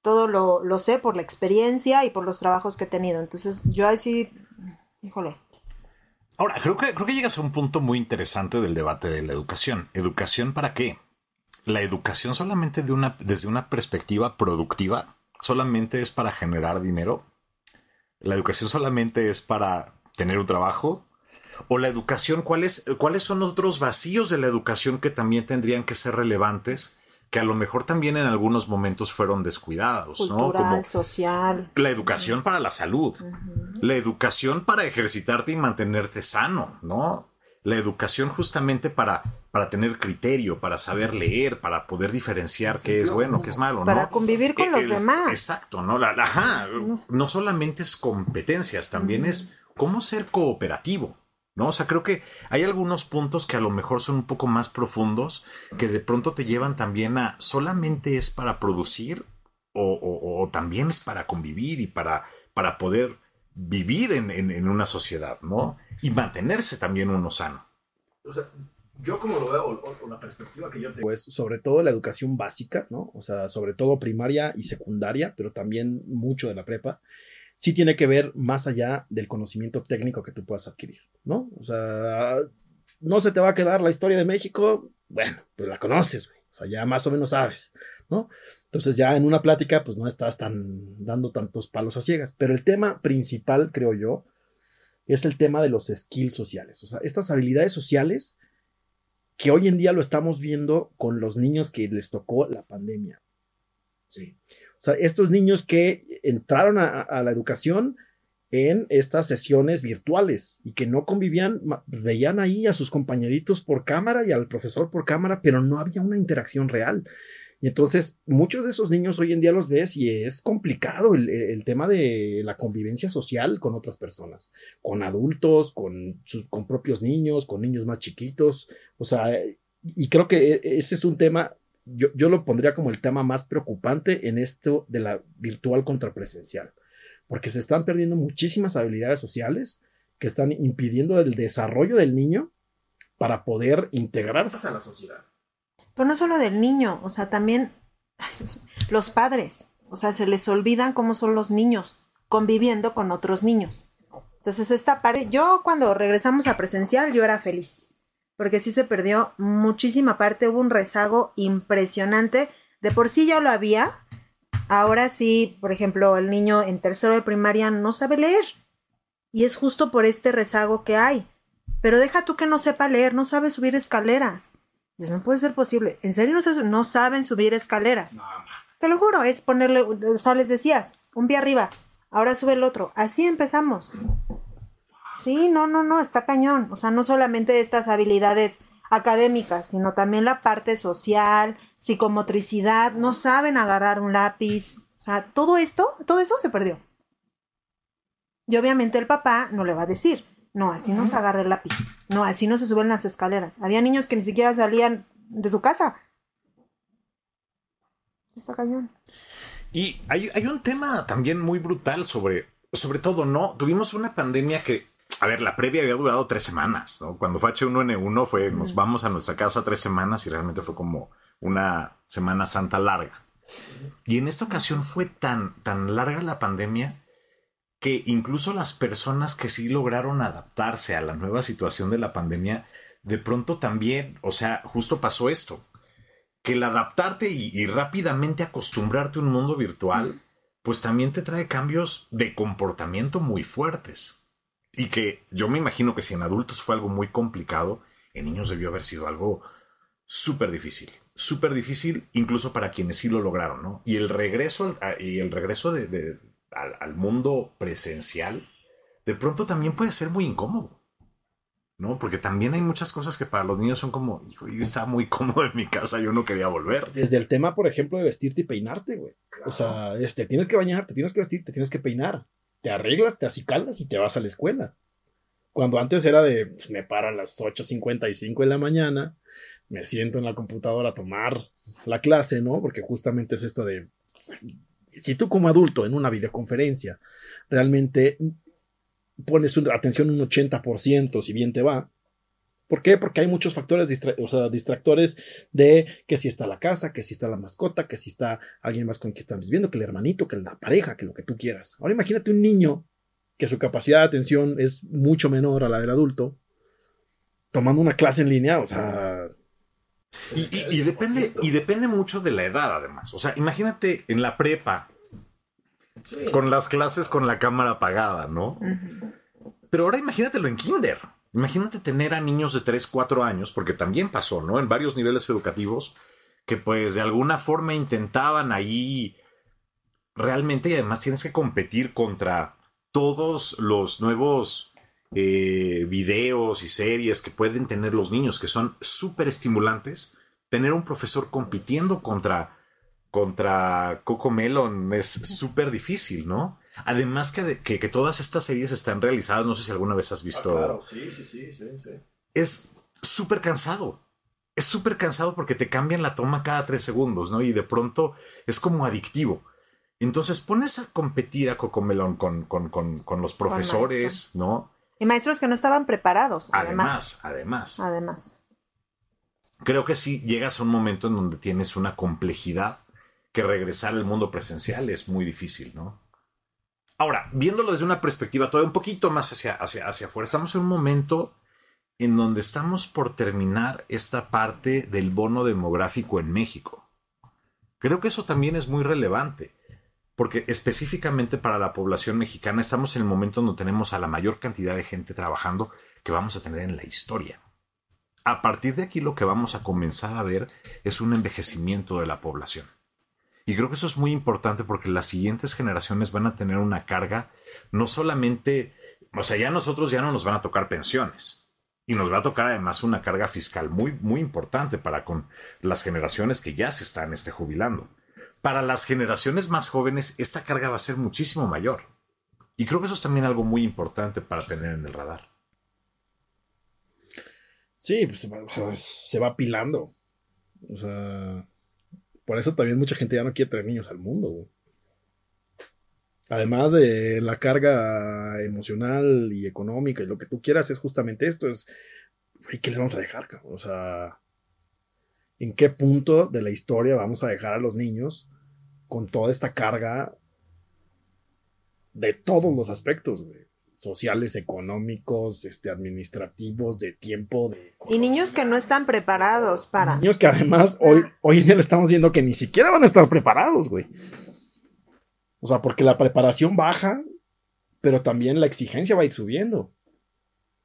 Speaker 2: todo lo, lo, sé por la experiencia y por los trabajos que he tenido. Entonces, yo así, híjole.
Speaker 3: Ahora, creo que, creo que llegas a un punto muy interesante del debate de la educación. ¿Educación para qué? ¿La educación solamente de una, desde una perspectiva productiva? ¿Solamente es para generar dinero? ¿La educación solamente es para tener un trabajo? ¿O la educación, cuáles, cuáles son otros vacíos de la educación que también tendrían que ser relevantes que a lo mejor también en algunos momentos fueron descuidados,
Speaker 2: ¿no? Como social.
Speaker 3: La educación para la salud, la educación para ejercitarte y mantenerte sano, ¿no? La educación justamente para, para tener criterio, para saber leer, para poder diferenciar qué es bueno, qué es malo, ¿no?
Speaker 2: Para convivir con los demás.
Speaker 3: Exacto, ¿no? La, ajá, no solamente es competencias, también es cómo ser cooperativo. ¿No? O sea, creo que hay algunos puntos que a lo mejor son un poco más profundos, que de pronto te llevan también a solamente es para producir o, también es para convivir y para, para poder vivir en, una sociedad, ¿no? Y mantenerse también uno sano.
Speaker 1: O sea, yo como lo veo, o, la perspectiva que yo tengo es sobre todo la educación básica, ¿no? O sea, sobre todo primaria y secundaria, pero también mucho de la prepa sí tiene que ver más allá del conocimiento técnico que tú puedas adquirir, ¿no? O sea, no se te va a quedar la historia de México, bueno, pues la conoces, güey. O sea, ya más o menos sabes, ¿no? Entonces ya en una plática, pues no estás tan dando tantos palos a ciegas. Pero el tema principal, creo yo, es el tema de los skills sociales. O sea, estas habilidades sociales que hoy en día lo estamos viendo con los niños que les tocó la pandemia. Sí. O sea, estos niños que entraron a, la educación en estas sesiones virtuales y que no convivían, veían ahí a sus compañeritos por cámara y al profesor por cámara, pero no había una interacción real. Y entonces muchos de esos niños hoy en día los ves y es complicado el, tema de la convivencia social con otras personas, con adultos, con, con propios niños, con niños más chiquitos. O sea, y creo que e, ese es un tema yo, lo pondría como el tema más preocupante en esto de la virtual contra presencial, porque se están perdiendo muchísimas habilidades sociales que están impidiendo el desarrollo del niño para poder integrarse a la sociedad.
Speaker 2: Pero no solo del niño, o sea, también los padres, o sea, se les olvidan cómo son los niños conviviendo con otros niños. Entonces, esta parte, yo cuando regresamos a presencial, yo era feliz porque sí se perdió muchísima parte, hubo un rezago impresionante. De por sí ya lo había. Ahora sí, por ejemplo, el niño en tercero de primaria no sabe leer. Y es justo por este rezago que hay. Pero deja tú que no sepa leer, no sabe subir escaleras. Eso no puede ser posible. ¿En serio no, no saben subir escaleras? Te lo juro, es ponerle, o sea, les decías, un pie arriba, ahora sube el otro. Así empezamos. Sí, no, no, no, está cañón. O sea, no solamente estas habilidades académicas, sino también la parte social, psicomotricidad, no saben agarrar un lápiz. O sea, todo esto, todo eso se perdió. Y obviamente el papá no le va a decir, no, así no se agarra el lápiz, no, así no se suben las escaleras. Había niños que ni siquiera salían de su casa. Está cañón.
Speaker 3: Y hay, hay un tema también muy brutal sobre, sobre todo, ¿no? Tuvimos una pandemia que a ver, la previa había durado tres semanas, ¿no? Cuando fue H1N1 fue, nos vamos a nuestra casa tres semanas y realmente fue como una Semana Santa larga. Y en esta ocasión fue tan, tan larga la pandemia que incluso las personas que sí lograron adaptarse a la nueva situación de la pandemia, de pronto también, o sea, justo pasó esto. que el adaptarte y, rápidamente acostumbrarte a un mundo virtual, pues también te trae cambios de comportamiento muy fuertes. Y que yo me imagino que si en adultos fue algo muy complicado, en niños debió haber sido algo súper difícil. Súper difícil incluso para quienes sí lo lograron, ¿no? Y el regreso, y el regreso de, al mundo presencial, de pronto también puede ser muy incómodo. ¿no? Porque también hay muchas cosas que para los niños son como, hijo, yo estaba muy cómodo en mi casa, yo no quería volver.
Speaker 1: Desde el tema, por ejemplo, de vestirte y peinarte, güey. O sea, este, tienes que bañar, te tienes que vestir, te tienes que peinar. Te arreglas, te acicaldas y te vas a la escuela. Cuando antes era de, pues, me paro a las 8.55 de la mañana, me siento en la computadora a tomar la clase, ¿no? Porque justamente es esto de, si tú como adulto en una videoconferencia realmente pones atención un 80%, si bien te va. ¿Por qué? Porque hay muchos factores distractores de que si está la casa, que si está la mascota, que si está alguien más con quien están viviendo, que el hermanito, que la pareja, que lo que tú quieras. Ahora imagínate un niño que su capacidad de atención es mucho menor a la del adulto, tomando una clase en línea, o sea...
Speaker 3: Y, depende, y depende mucho de la edad, además. O sea, imagínate en la prepa, con las clases con la cámara apagada, ¿no? Pero ahora imagínatelo en kinder. Imagínate tener a niños de 3, 4 años, porque también pasó, ¿no? En varios niveles educativos, que pues de alguna forma intentaban ahí realmente y además tienes que competir contra todos los nuevos eh, videos y series que pueden tener los niños, que son súper estimulantes. Tener un profesor compitiendo contra contra Coco Melon es súper difícil, ¿no? Además que, que, todas estas series están realizadas, no sé si alguna vez has visto.
Speaker 1: Ah, claro, sí, sí, sí, sí, sí.
Speaker 3: Es súper cansado. Es súper cansado porque te cambian la toma cada tres segundos, ¿no? Y de pronto es como adictivo. Entonces pones a competir a Cocomelon con, con, con, con los profesores, ¿no?
Speaker 2: Y maestros que no estaban preparados.
Speaker 3: Además, además.
Speaker 2: Además.
Speaker 3: Creo que sí llegas a un momento en donde tienes una complejidad que regresar al mundo presencial es muy difícil, ¿no? Ahora, viéndolo desde una perspectiva todavía un poquito más hacia, hacia, hacia afuera, estamos en un momento en donde estamos por terminar esta parte del bono demográfico en México. Creo que eso también es muy relevante, porque específicamente para la población mexicana estamos en el momento en donde tenemos a la mayor cantidad de gente trabajando que vamos a tener en la historia. A partir de aquí lo que vamos a comenzar a ver es un envejecimiento de la población. Y creo que eso es muy importante porque las siguientes generaciones van a tener una carga, no solamente, o sea, ya nosotros ya no nos van a tocar pensiones. Y nos va a tocar además una carga fiscal muy, muy importante para con las generaciones que ya se están este, jubilando. Para las generaciones más jóvenes, esta carga va a ser muchísimo mayor. Y creo que eso es también algo muy importante para tener en el radar.
Speaker 1: Sí, pues se va apilando. O sea, por eso también mucha gente ya no quiere traer niños al mundo, Además de la carga emocional y económica y lo que tú quieras, es justamente esto: es, ¿qué les vamos a dejar? O sea, ¿en qué punto de la historia vamos a dejar a los niños con toda esta carga de todos los aspectos, güey? Sociales, económicos, este, administrativos, de tiempo. De
Speaker 2: y niños que no están preparados para.
Speaker 1: Niños que además hoy, hoy en día lo estamos viendo que ni siquiera van a estar preparados, güey. O sea, porque la preparación baja, pero también la exigencia va a ir subiendo.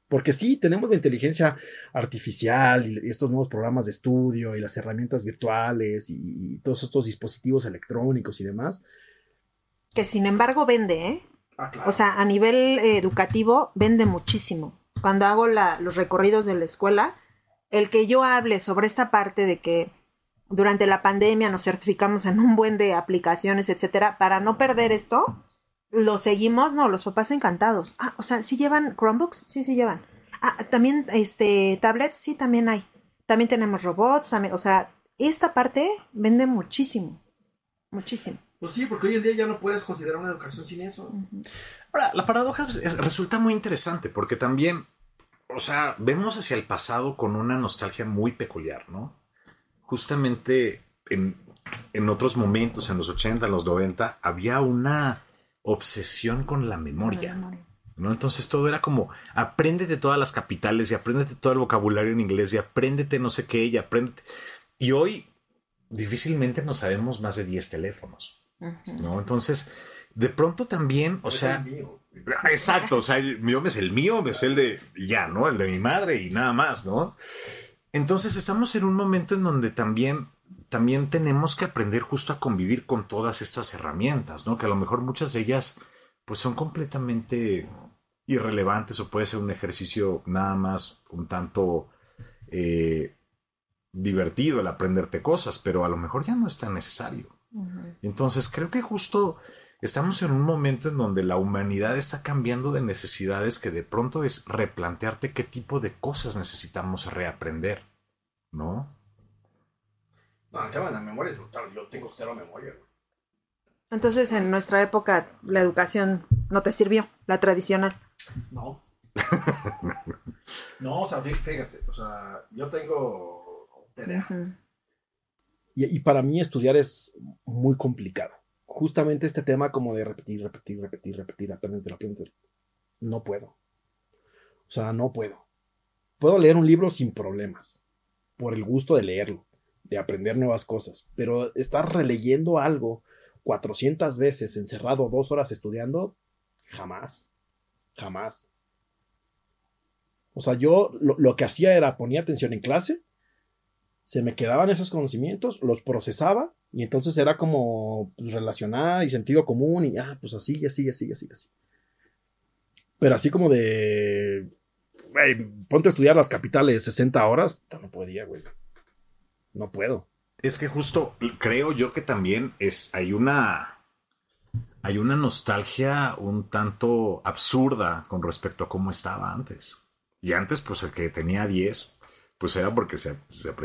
Speaker 1: Porque sí, tenemos la inteligencia artificial y estos nuevos programas de estudio y las herramientas virtuales y todos estos dispositivos electrónicos y demás.
Speaker 2: Que sin embargo vende, ¿eh? Ah, o sea, a nivel eh, educativo vende muchísimo. Cuando hago los recorridos de la escuela, el que yo hable sobre esta parte de que durante la pandemia nos certificamos en un buen de aplicaciones, etcétera, para no perder esto, lo seguimos, no, los papás encantados. Ah, o sea, ¿sí llevan Chromebooks? Sí, sí llevan. Ah, también, este, tablets, sí, también hay. También tenemos robots, también, o sea, esta parte vende muchísimo, muchísimo.
Speaker 1: Pues sí, porque hoy en día ya no puedes considerar una educación sin eso.
Speaker 3: Ahora, la paradoja resulta muy interesante porque también, o sea, vemos hacia el pasado con una nostalgia muy peculiar, ¿no? Justamente en, en otros momentos, en los 80, en los 90, había una obsesión con la memoria. ¿no? Entonces todo era como, apréndete todas las capitales y apréndete todo el vocabulario en inglés y apréndete no sé qué y apréndete. Y hoy difícilmente nos sabemos más de 10 teléfonos, ¿no? Entonces, de pronto también, o sea... Exacto, o sea, yo me sé el mío, me sé el de ya, ¿no? El de mi madre y nada más, ¿no? Entonces estamos en un momento en donde también, también tenemos que aprender justo a convivir con todas estas herramientas, ¿no? Que a lo mejor muchas de ellas pues son completamente irrelevantes o puede ser un ejercicio nada más un tanto eh, divertido el aprenderte cosas, pero a lo mejor ya no es tan necesario. Entonces creo que justo estamos en un momento en donde la humanidad está cambiando de necesidades que de pronto es replantearte qué tipo de cosas necesitamos reaprender, ¿no?
Speaker 1: No, el tema de la memoria es brutal. Yo tengo cero memoria.
Speaker 2: Entonces, en nuestra época, la educación no te sirvió, la tradicional.
Speaker 1: No. no, o sea, fíjate, o sea, yo tengo y, para mí estudiar es muy complicado justamente este tema como de repetir, repetir, repetir, repetir, aprender, aprender. No puedo. O sea, no puedo. Puedo leer un libro sin problemas, por el gusto de leerlo, de aprender nuevas cosas, pero estar releyendo algo 400 veces encerrado dos horas estudiando, jamás, jamás. O sea, yo lo, lo que hacía era ponía atención en clase, se me quedaban esos conocimientos, los procesaba y entonces era como pues, relacionar y sentido común y, ah, pues así, así, así, así, así. Pero así como de, güey, ponte a estudiar las capitales 60 horas, no podía, güey. No puedo.
Speaker 3: Es que justo creo yo que también es, hay una, hay una nostalgia un tanto absurda con respecto a cómo estaba antes. Y antes, pues el que tenía 10, pues era porque se,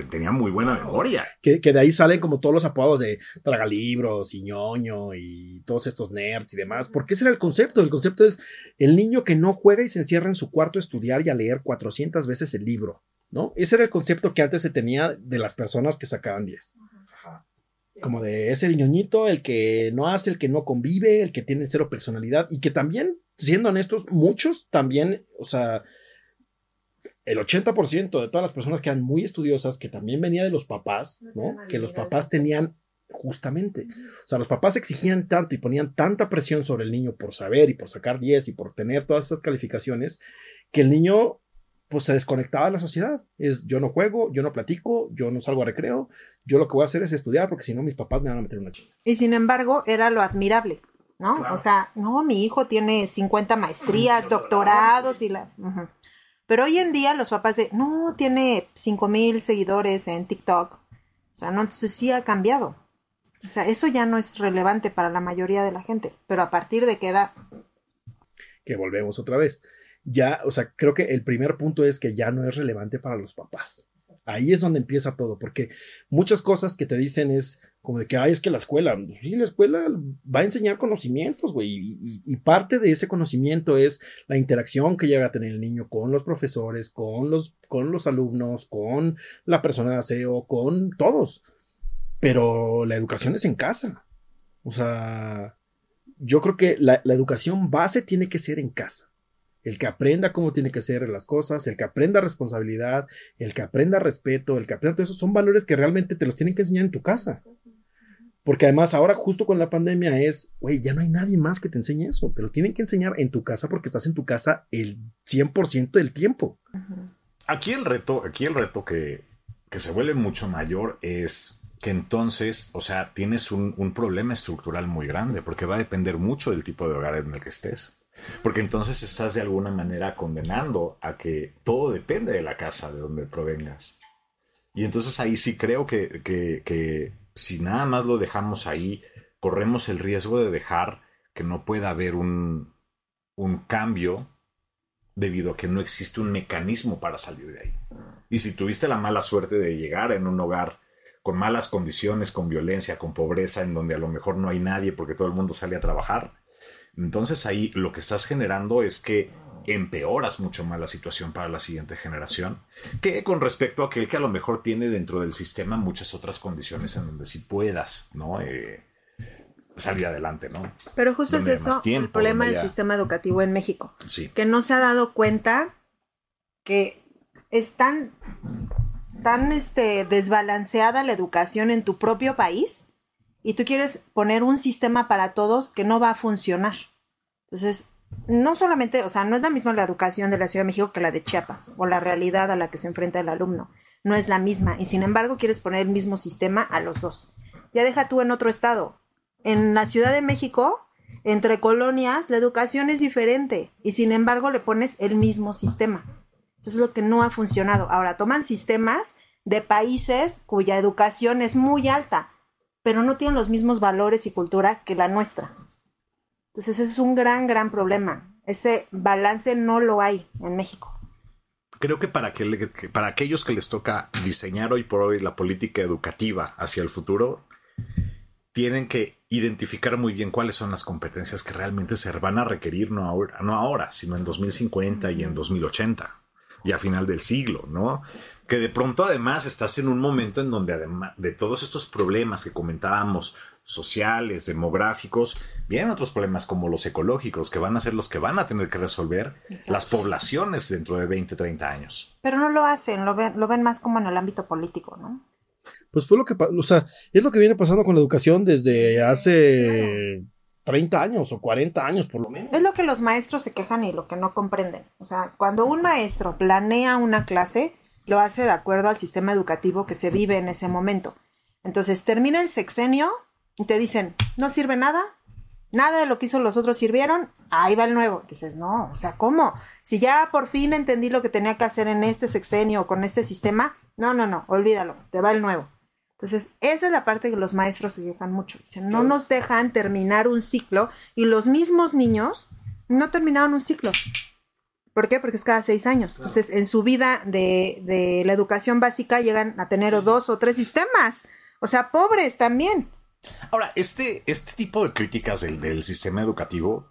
Speaker 3: tenía muy buena memoria.
Speaker 1: Que, de ahí salen como todos los apodos de tragalibros y ñoño y todos estos nerds y demás. Porque ese era el concepto. El concepto es el niño que no juega y se encierra en su cuarto a estudiar y a leer 400 veces el libro, ¿no? Ese era el concepto que antes se tenía de las personas que sacaban 10. Como de es el ñoñito, el que no hace, el que no convive, el que tiene cero personalidad y que también, siendo honestos, muchos también, o sea, el 80% de todas las personas que eran muy estudiosas, que también venía de los papás, ¿no? Que los papás tenían justamente, o sea, los papás exigían tanto y ponían tanta presión sobre el niño por saber y por sacar 10 y por tener todas esas calificaciones, que el niño pues se desconectaba de la sociedad. Es yo no juego, yo no platico, yo no salgo a recreo, yo lo que voy a hacer es estudiar porque si no mis papás me van a meter una chinga.
Speaker 2: Y sin embargo, era lo admirable, ¿no? O sea, no, mi hijo tiene 50 maestrías, doctorados y la... Pero hoy en día los papás de, no, tiene cinco mil seguidores en TikTok. O sea, no, entonces sí ha cambiado. O sea, eso ya no es relevante para la mayoría de la gente. Pero a partir de qué edad.
Speaker 1: Que volvemos otra vez. Ya, o sea, creo que el primer punto es que ya no es relevante para los papás. Ahí es donde empieza todo, porque muchas cosas que te dicen es como de que, ay, es que la escuela, sí, la escuela va a enseñar conocimientos, güey, y, parte de ese conocimiento es la interacción que llega a tener el niño con los profesores, con los, con los alumnos, con la persona de aseo, con todos. Pero la educación es en casa. O sea, yo creo que la educación base tiene que ser en casa el que aprenda cómo tiene que ser las cosas, el que aprenda responsabilidad, el que aprenda respeto, el que aprenda todo eso, son valores que realmente te los tienen que enseñar en tu casa. Porque además ahora justo con la pandemia es, güey, ya no hay nadie más que te enseñe eso, te lo tienen que enseñar en tu casa porque estás en tu casa el 100% del tiempo.
Speaker 3: Aquí el reto, aquí el reto que, que se vuelve mucho mayor es que entonces, o sea, tienes un, un problema estructural muy grande porque va a depender mucho del tipo de hogar en el que estés. Porque entonces estás de alguna manera condenando a que todo depende de la casa de donde provengas. Y entonces ahí sí creo que, que, si nada más lo dejamos ahí, corremos el riesgo de dejar que no pueda haber un, un cambio debido a que no existe un mecanismo para salir de ahí. Y si tuviste la mala suerte de llegar en un hogar con malas condiciones, con violencia, con pobreza, en donde a lo mejor no hay nadie porque todo el mundo sale a trabajar, entonces ahí lo que estás generando es que empeoras mucho más la situación para la siguiente generación que con respecto a aquel que a lo mejor tiene dentro del sistema muchas otras condiciones en donde sí puedas, ¿no? Eh, salir adelante, ¿no?
Speaker 2: Pero justo es eso el problema del sistema educativo en México.
Speaker 3: Sí.
Speaker 2: Que no se ha dado cuenta que es tan tan este, desbalanceada la educación en tu propio país y tú quieres poner un sistema para todos que no va a funcionar. Entonces, no solamente, o sea, no es la misma la educación de la Ciudad de México que la de Chiapas o la realidad a la que se enfrenta el alumno. No es la misma y sin embargo quieres poner el mismo sistema a los dos. Ya deja tú en otro estado. En la Ciudad de México, entre colonias, la educación es diferente y sin embargo le pones el mismo sistema. Eso es lo que no ha funcionado. Ahora, toman sistemas de países cuya educación es muy alta, pero no tienen los mismos valores y cultura que la nuestra. Entonces, ese es un gran, gran problema. Ese balance no lo hay en México.
Speaker 3: Creo que para, que, para aquellos que les toca diseñar hoy por hoy la política educativa hacia el futuro, tienen que identificar muy bien cuáles son las competencias que realmente se van a requerir no ahora, no ahora sino en 2050 y en 2080 y a final del siglo, ¿no? Que de pronto además estás en un momento en donde además de todos estos problemas que comentábamos, sociales, demográficos, vienen otros problemas como los ecológicos, que van a ser los que van a tener que resolver las poblaciones dentro de 20, 30 años.
Speaker 2: Pero no lo hacen, lo ven, lo ven más como en el ámbito político, ¿no?
Speaker 1: Pues fue lo que, o sea, es lo que viene pasando con la educación desde hace 30 años o 40 años por lo menos.
Speaker 2: Es lo que los maestros se quejan y lo que no comprenden. O sea, cuando un maestro planea una clase, lo hace de acuerdo al sistema educativo que se vive en ese momento. Entonces termina el sexenio y te dicen, no sirve nada, nada de lo que hizo los otros sirvieron, ahí va el nuevo. Dices, no, o sea, ¿cómo? Si ya por fin entendí lo que tenía que hacer en este sexenio o con este sistema, no, no, no, olvídalo, te va el nuevo. Entonces, esa es la parte que los maestros se quejan mucho. Dicen, no nos dejan terminar un ciclo y los mismos niños no terminaron un ciclo. ¿Por qué? Porque es cada seis años. Entonces, en su vida de, de la educación básica llegan a tener dos o tres sistemas. O sea, pobres también.
Speaker 3: Ahora, este, este tipo de críticas del, sistema educativo,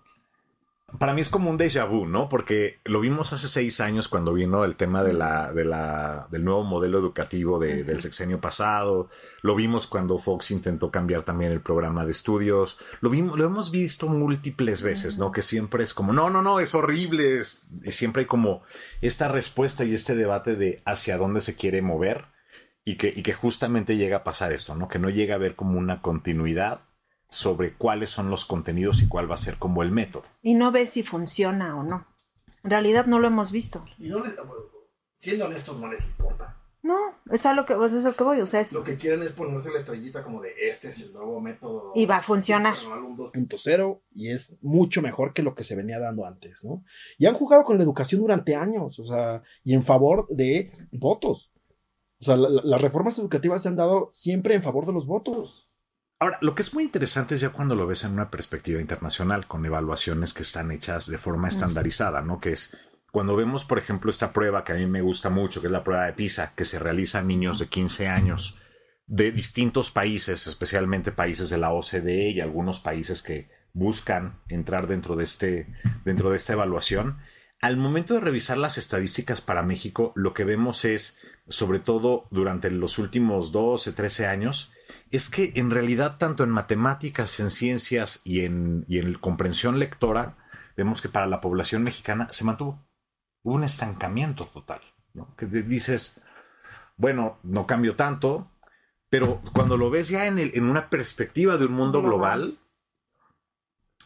Speaker 3: para mí es como un déjà vu, ¿no? Porque lo vimos hace seis años cuando vino el tema de la, de la, del nuevo modelo educativo del sexenio pasado. Lo vimos cuando Fox intentó cambiar también el programa de estudios. Lo, vimos, lo hemos visto múltiples veces, ¿no? Que siempre es como, no, no, no, es horrible. y siempre hay como esta respuesta y este debate de hacia dónde se quiere mover y que, y que justamente llega a pasar esto, ¿no? Que no llega a haber como una continuidad sobre cuáles son los contenidos y cuál va a ser como el método.
Speaker 2: Y no ves si funciona o no. En realidad no lo hemos visto.
Speaker 1: Y no siendo honestos, no les importa.
Speaker 2: No, es a lo que, es a lo que voy. O sea, es...
Speaker 1: Lo que quieren es ponerse la estrellita como de este es el nuevo método.
Speaker 2: Y va a funcionar.
Speaker 1: 2.0 y es mucho mejor que lo que se venía dando antes, ¿no? Y han jugado con la educación durante años, o sea, y en favor de votos. O sea, las reformas educativas se han dado siempre en favor de los votos.
Speaker 3: Ahora, lo que es muy interesante es ya cuando lo ves en una perspectiva internacional, con evaluaciones que están hechas de forma estandarizada, ¿no? Que es cuando vemos, por ejemplo, esta prueba que a mí me gusta mucho, que es la prueba de PISA, que se realiza a niños de 15 años de distintos países, especialmente países de la OCDE y algunos países que buscan entrar dentro de, este, dentro de esta evaluación. Al momento de revisar las estadísticas para México, lo que vemos es sobre todo durante los últimos 12, 13 años, es que en realidad tanto en matemáticas, en ciencias y en, y en comprensión lectora, vemos que para la población mexicana se mantuvo. Hubo un estancamiento total, ¿no? Que dices, bueno, no cambió tanto, pero cuando lo ves ya en, el, en una perspectiva de un mundo global,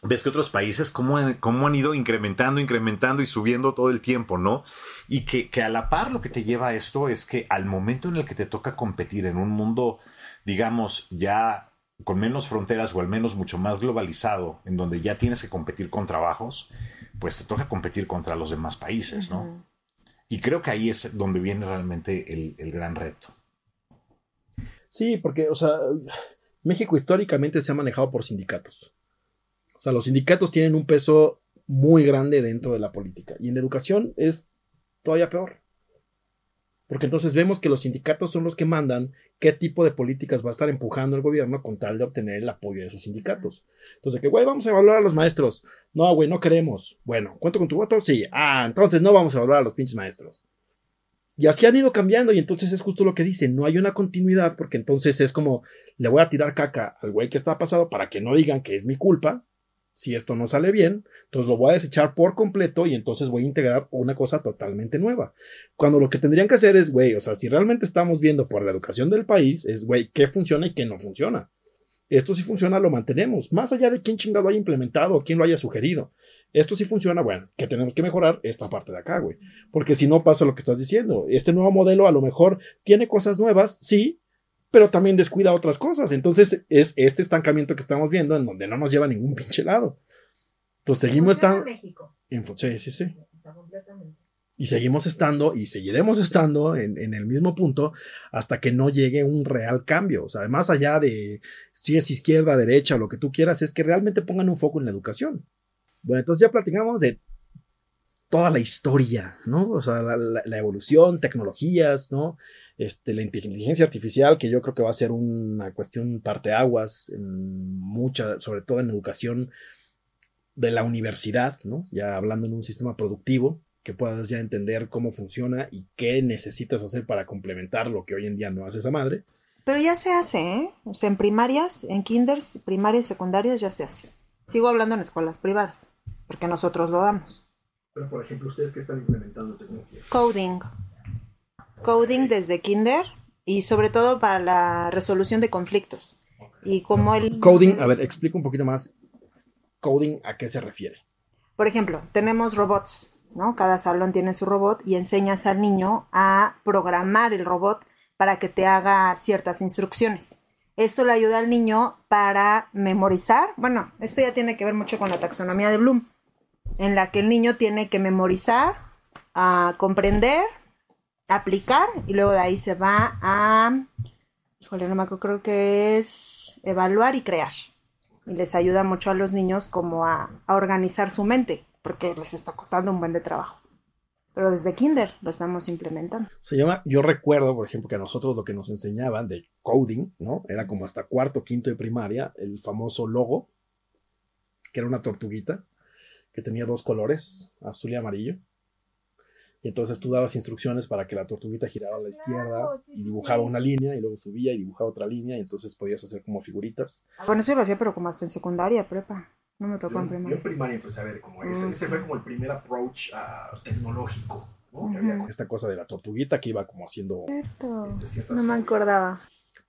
Speaker 3: ves que otros países cómo, han ido incrementando, incrementando y subiendo todo el tiempo, ¿no? Y que, que, a la par lo que te lleva a esto es que al momento en el que te toca competir en un mundo, digamos, ya con menos fronteras o al menos mucho más globalizado, en donde ya tienes que competir con trabajos, pues te toca competir contra los demás países, ¿no? Y creo que ahí es donde viene realmente el, el gran reto.
Speaker 1: Sí, porque, o sea, México históricamente se ha manejado por sindicatos. O sea, los sindicatos tienen un peso muy grande dentro de la política. Y en educación es todavía peor. Porque entonces vemos que los sindicatos son los que mandan qué tipo de políticas va a estar empujando el gobierno con tal de obtener el apoyo de esos sindicatos. Entonces, que, güey, vamos a evaluar a los maestros. No, güey, no queremos. Bueno, ¿cuento con tu voto? Sí. Ah, entonces no vamos a evaluar a los pinches maestros. Y así han ido cambiando y entonces es justo lo que dice, no hay una continuidad porque entonces es como, le voy a tirar caca al güey que está pasado para que no digan que es mi culpa Si esto no sale bien, entonces lo voy a desechar por completo y entonces voy a integrar una cosa totalmente nueva. Cuando lo que tendrían que hacer es, güey, o sea, si realmente estamos viendo por la educación del país, es, güey, qué funciona y qué no funciona. Esto sí funciona, lo mantenemos, más allá de quién chingado haya implementado quién lo haya sugerido. Esto sí funciona, bueno, que tenemos que mejorar esta parte de acá, güey. Porque si no pasa lo que estás diciendo, este nuevo modelo a lo mejor tiene cosas nuevas, sí, pero también descuida otras cosas. Entonces es este estancamiento que estamos viendo en donde no nos lleva a ningún pinche lado. Entonces seguimos estando... Sí, sí, sí. Y seguimos estando y seguiremos estando en, en, el mismo punto hasta que no llegue un real cambio. O sea, más allá de si es izquierda, derecha o lo que tú quieras, es que realmente pongan un foco en la educación. Bueno, entonces ya platicamos de toda la historia, ¿no? O sea, la, evolución, tecnologías, ¿no? Este, la inteligencia artificial, que yo creo que va a ser una cuestión parteaguas en mucha, sobre todo en educación de la universidad, ¿no? Ya hablando en un sistema productivo, que puedas ya entender cómo funciona y qué necesitas hacer para complementar lo que hoy en día no hace esa madre.
Speaker 2: Pero ya se hace, ¿eh? O sea, en primarias, en kinders, primarias secundarias ya se hace. Sigo hablando en escuelas privadas, porque nosotros lo damos.
Speaker 1: Pero, por ejemplo, ¿ustedes que están implementando tecnología?
Speaker 2: Coding. Coding desde kinder y sobre todo para la resolución de conflictos. Y como el...
Speaker 1: Coding, a ver, explica un poquito más. Coding, ¿a qué se refiere?
Speaker 2: Por ejemplo, tenemos robots, ¿no? Cada salón tiene su robot y enseñas al niño a programar el robot para que te haga ciertas instrucciones. Esto le ayuda al niño para memorizar. Bueno, esto ya tiene que ver mucho con la taxonomía de Bloom, en la que el niño tiene que memorizar, a comprender, aplicar y luego de ahí se va a, híjole, no me acuerdo, creo que es evaluar y crear. Y les ayuda mucho a los niños como a, organizar su mente, porque les está costando un buen de trabajo pero desde kinder lo estamos implementando.
Speaker 1: Se llama, yo recuerdo, por ejemplo, que a nosotros lo que nos enseñaban de coding, ¿no? Era como hasta cuarto, quinto de primaria, el famoso logo, que era una tortuguita, que tenía dos colores, azul y amarillo. Y entonces tú dabas instrucciones para que la tortuguita girara a la izquierda y dibujaba una línea y luego subía y dibujaba otra línea y entonces podías hacer como figuritas.
Speaker 2: Bueno, eso lo hacía, pero como hasta en secundaria, prepa. No me tocó
Speaker 1: en
Speaker 2: primaria. Yo
Speaker 1: en primaria empecé a ver como ese. Ese fue como el primer approach uh, tecnológico. ¿no? que había esta cosa de la tortuguita que iba como haciendo.
Speaker 2: Este, no me acordaba.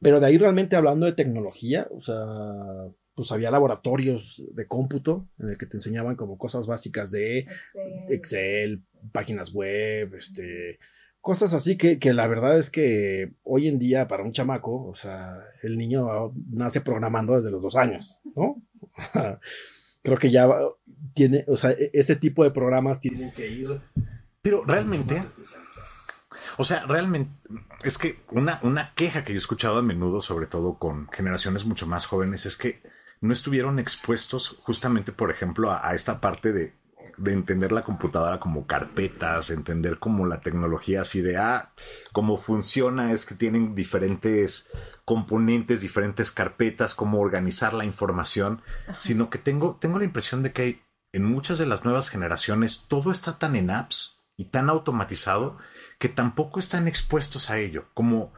Speaker 1: Pero de ahí realmente hablando de tecnología, o sea, pues había laboratorios de cómputo en el que te enseñaban como cosas básicas de Excel, Excel páginas web, este, cosas así que, que, la verdad es que hoy en día para un chamaco, o sea, el niño nace programando desde los dos años, ¿no? creo que ya tiene, o sea, e-, ese tipo de programas tienen que ir.
Speaker 3: Pero realmente, o sea, realmente, es que una, una queja que yo he escuchado a menudo, sobre todo con generaciones mucho más jóvenes, es que no estuvieron expuestos justamente, por ejemplo, a esta parte de de entender la computadora como carpetas, entender como la tecnología así de, ah, cómo funciona, es que tienen diferentes componentes, diferentes carpetas, cómo organizar la información, sino que tengo, tengo la impresión de que en muchas de las nuevas generaciones todo está tan en apps y tan automatizado que tampoco están expuestos a ello. Como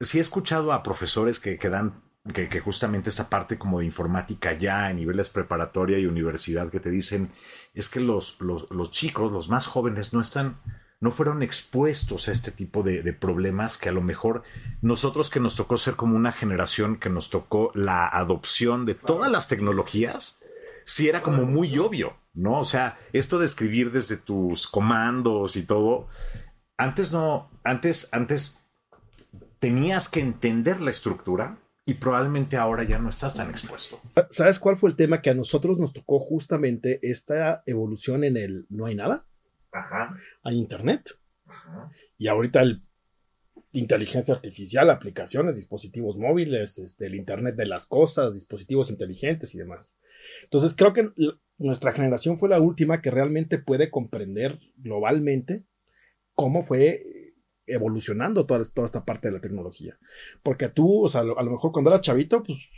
Speaker 3: si he escuchado a profesores que, que dan que, justamente esta parte como de informática ya en niveles preparatoria y universidad que te dicen es que los, los, chicos, los más jóvenes, no están, no fueron expuestos a este tipo de, de, problemas que a lo mejor nosotros que nos tocó ser como una generación que nos tocó la adopción de todas las tecnologías, sí era como muy obvio, ¿no? O sea, esto de escribir desde tus comandos y todo, antes no, antes, antes tenías que entender la estructura y probablemente ahora ya no estás tan expuesto.
Speaker 1: ¿Sabes cuál fue el tema que a nosotros nos tocó justamente esta evolución en el no hay nada?
Speaker 3: Ajá.
Speaker 1: Hay internet. Ajá. Y ahorita el inteligencia artificial, aplicaciones, dispositivos móviles, este, el internet de las cosas, dispositivos inteligentes y demás. Entonces creo que nuestra generación fue la última que realmente puede comprender globalmente cómo fue evolucionando toda, toda esta parte de la tecnología. Porque tú, o sea, a lo, mejor cuando eras chavito, pues,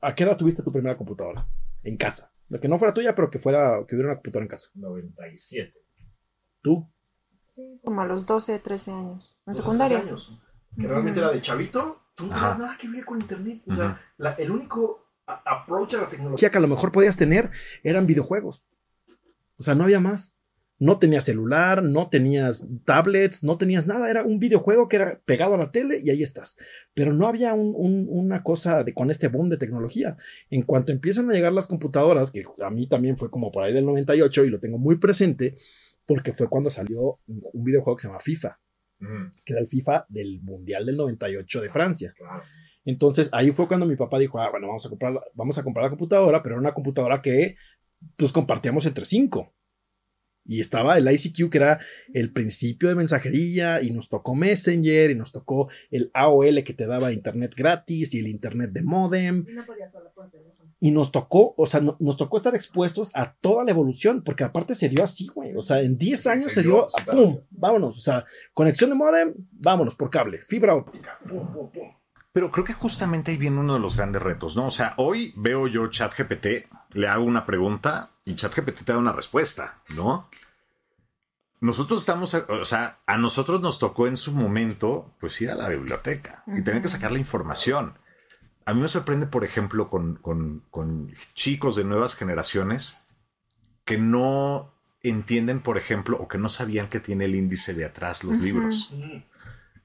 Speaker 1: ¿a qué edad tuviste tu primera computadora? En casa. De que no fuera tuya, pero que fuera, que hubiera una computadora en casa.
Speaker 3: 97.
Speaker 1: ¿Tú?
Speaker 2: Sí, como a los 12, 13 años. En secundaria.
Speaker 1: años. Que realmente era de chavito, tú no tenías nada que ver con internet. O sea, el único approach a la tecnología que a lo mejor podías tener eran videojuegos. O sea, no había más. No tenías celular, no tenías tablets, no tenías nada. Era un videojuego que era pegado a la tele y ahí estás. Pero no había una cosa de, con este boom de tecnología. En cuanto empiezan a llegar las computadoras, que a mí también fue como por ahí del 98 y lo tengo muy presente, porque fue cuando salió un videojuego que se llama FIFA, que era el FIFA del Mundial del 98 de Francia. Entonces ahí fue cuando mi papá dijo, ah, bueno, vamos a comprar, vamos a comprar la computadora, pero era una computadora que pues compartíamos entre cinco. Y estaba el ICQ, que era el principio de mensajería, y nos tocó Messenger, y nos tocó el AOL que te daba internet gratis, y el internet de modem. Y nos tocó, o sea, nos tocó estar expuestos a toda la evolución, porque aparte se dio así, güey. O sea, en 10 años se, dio, ¡pum! Vámonos. O sea, conexión de modem, vámonos por cable, fibra óptica, pum, pum, pum.
Speaker 3: Pero creo que justamente ahí viene uno de los grandes retos, ¿no? O sea, hoy veo yo ChatGPT, le hago una pregunta y ChatGPT te da una respuesta, ¿no? Nosotros estamos, o sea, a nosotros nos tocó en su momento, pues ir a la biblioteca y tener que sacar la información. A mí me sorprende, por ejemplo, con, con, chicos de nuevas generaciones que no entienden, por ejemplo, o que no sabían que tiene el índice de atrás los libros.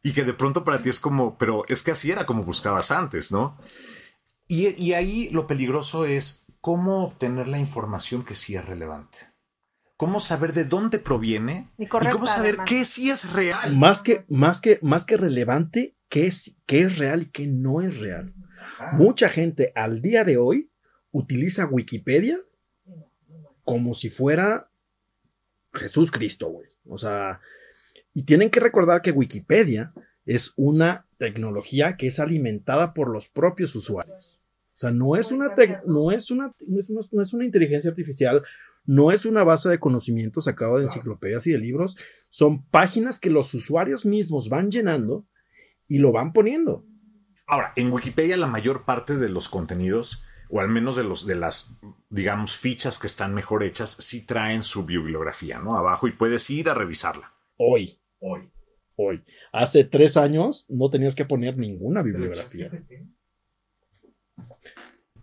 Speaker 3: Y que de pronto para ti es como, pero es que así era como buscabas antes, ¿no? Y, y ahí lo peligroso es cómo obtener la información que sí es relevante cómo saber de dónde proviene y, cómo saber qué sí es real.
Speaker 1: Más que, más que, más que relevante, qué es, qué es real y qué no es real. Mucha gente al día de hoy utiliza Wikipedia como si fuera Jesús Cristo, güey. O sea, y tienen que recordar que Wikipedia es una tecnología que es alimentada por los propios usuarios. O sea, no es una, no es una, no es una inteligencia artificial no es una base de conocimientos sacado de enciclopedias y de libros, son páginas que los usuarios mismos van llenando y lo van poniendo.
Speaker 3: Ahora, en Wikipedia la mayor parte de los contenidos, o al menos de los de las, digamos, fichas que están mejor hechas, sí traen su bibliografía, ¿no? Abajo y puedes ir a revisarla.
Speaker 1: Hoy. Hoy. Hoy. Hace tres años no tenías que poner ninguna bibliografía.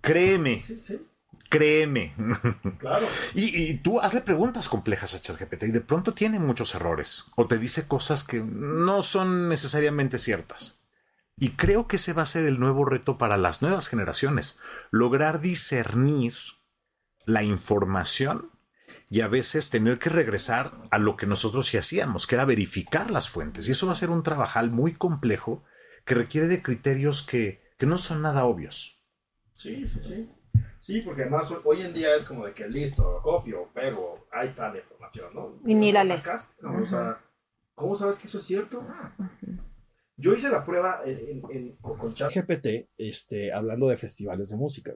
Speaker 3: Créeme. Sí, sí. Créeme. Claro. Y, tú hazle preguntas complejas a ChatGPT y de pronto tiene muchos errores o te dice cosas que no son necesariamente ciertas. Y creo que ese va a ser el nuevo reto para las nuevas generaciones, lograr discernir la información y a veces tener que regresar a lo que nosotros sí hacíamos, que era verificar las fuentes. Y eso va a ser un trabajal muy complejo que requiere de criterios que, que no son nada obvios.
Speaker 1: Sí, sí, sí. Sí, porque además hoy en día es como de que listo, copio, pego, ahí está la información, ¿no?
Speaker 2: Y ni la lees.
Speaker 1: o sea, ¿cómo sabes que eso es cierto? Yo hice la prueba con ChatGPT este, hablando de festivales de música.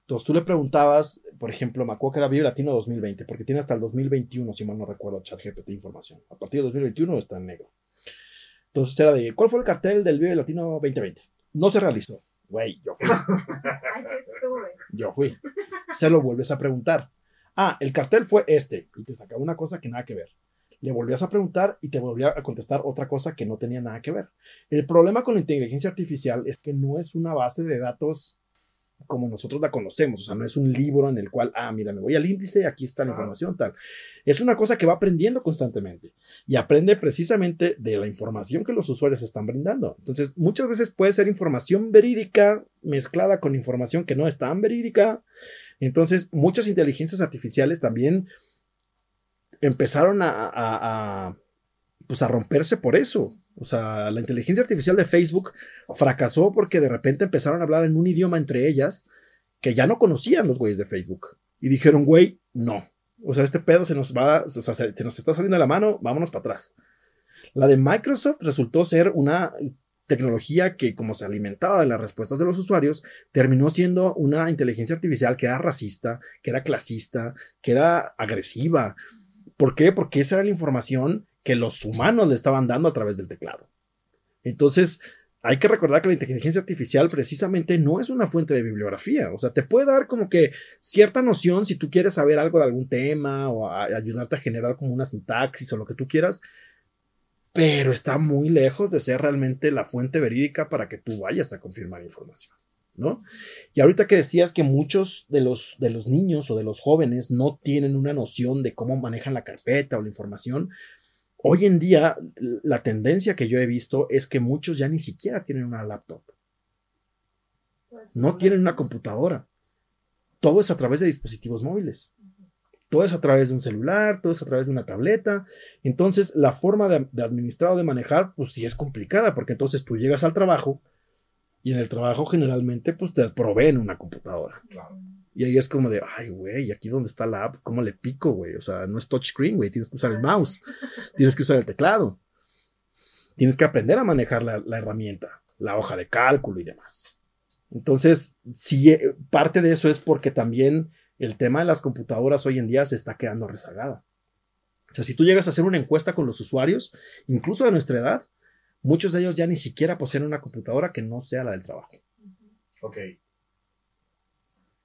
Speaker 1: Entonces tú le preguntabas, por ejemplo, me acuerdo que era Vive Latino 2020, porque tiene hasta el 2021, si mal no recuerdo, ChatGPT información. A partir de 2021 está en negro. Entonces era de, ¿cuál fue el cartel del Vive Latino 2020? No se realizó. Güey, yo fui. yo fui. Se lo vuelves a preguntar. Ah, el cartel fue este. Y te sacaba una cosa que nada que ver. Le volvías a preguntar y te volvía a contestar otra cosa que no tenía nada que ver. El problema con la inteligencia artificial es que no es una base de datos como nosotros la conocemos, o sea, no es un libro en el cual, ah, mira, me voy al índice, aquí está la información, tal. Es una cosa que va aprendiendo constantemente y aprende precisamente de la información que los usuarios están brindando. Entonces, muchas veces puede ser información verídica mezclada con información que no es tan verídica. Entonces, muchas inteligencias artificiales también empezaron a, a, a pues a romperse por eso. O sea, la inteligencia artificial de Facebook fracasó porque de repente empezaron a hablar en un idioma entre ellas que ya no conocían los güeyes de Facebook. Y dijeron, güey, no. O sea, este pedo se nos va, o sea, se, nos está saliendo de la mano, vámonos para atrás. La de Microsoft resultó ser una tecnología que, como se alimentaba de las respuestas de los usuarios, terminó siendo una inteligencia artificial que era racista, que era clasista, que era agresiva. ¿Por qué? Porque esa era la información que los humanos le estaban dando a través del teclado. Entonces, hay que recordar que la inteligencia artificial precisamente no es una fuente de bibliografía. O sea, te puede dar como que cierta noción si tú quieres saber algo de algún tema o ayudarte a generar como una sintaxis o lo que tú quieras, pero está muy lejos de ser realmente la fuente verídica para que tú vayas a confirmar información. ¿no? Y ahorita que decías que muchos de los, de los niños o de los jóvenes no tienen una noción de cómo manejan la carpeta o la información, hoy en día la tendencia que yo he visto es que muchos ya ni siquiera tienen una laptop. Pues no tienen una computadora. Todo es a través de dispositivos móviles. Todo es a través de un celular, todo es a través de una tableta. Entonces, la forma de, de administrar o de manejar, pues sí es complicada, porque entonces tú llegas al trabajo, y en el trabajo generalmente pues te proveen una computadora. Y ahí es como de, ay, güey, aquí donde está la app, ¿cómo le pico, güey? O sea, no es touchscreen, güey, tienes que usar el mouse, tienes que usar el teclado, tienes que aprender a manejar la, herramienta, la hoja de cálculo y demás. Entonces, si eh, parte de eso es porque también el tema de las computadoras hoy en día se está quedando rezagada. O sea, si tú llegas a hacer una encuesta con los usuarios, incluso de nuestra edad, Muchos de ellos ya ni siquiera poseen una computadora que no sea la del trabajo.
Speaker 3: Ok.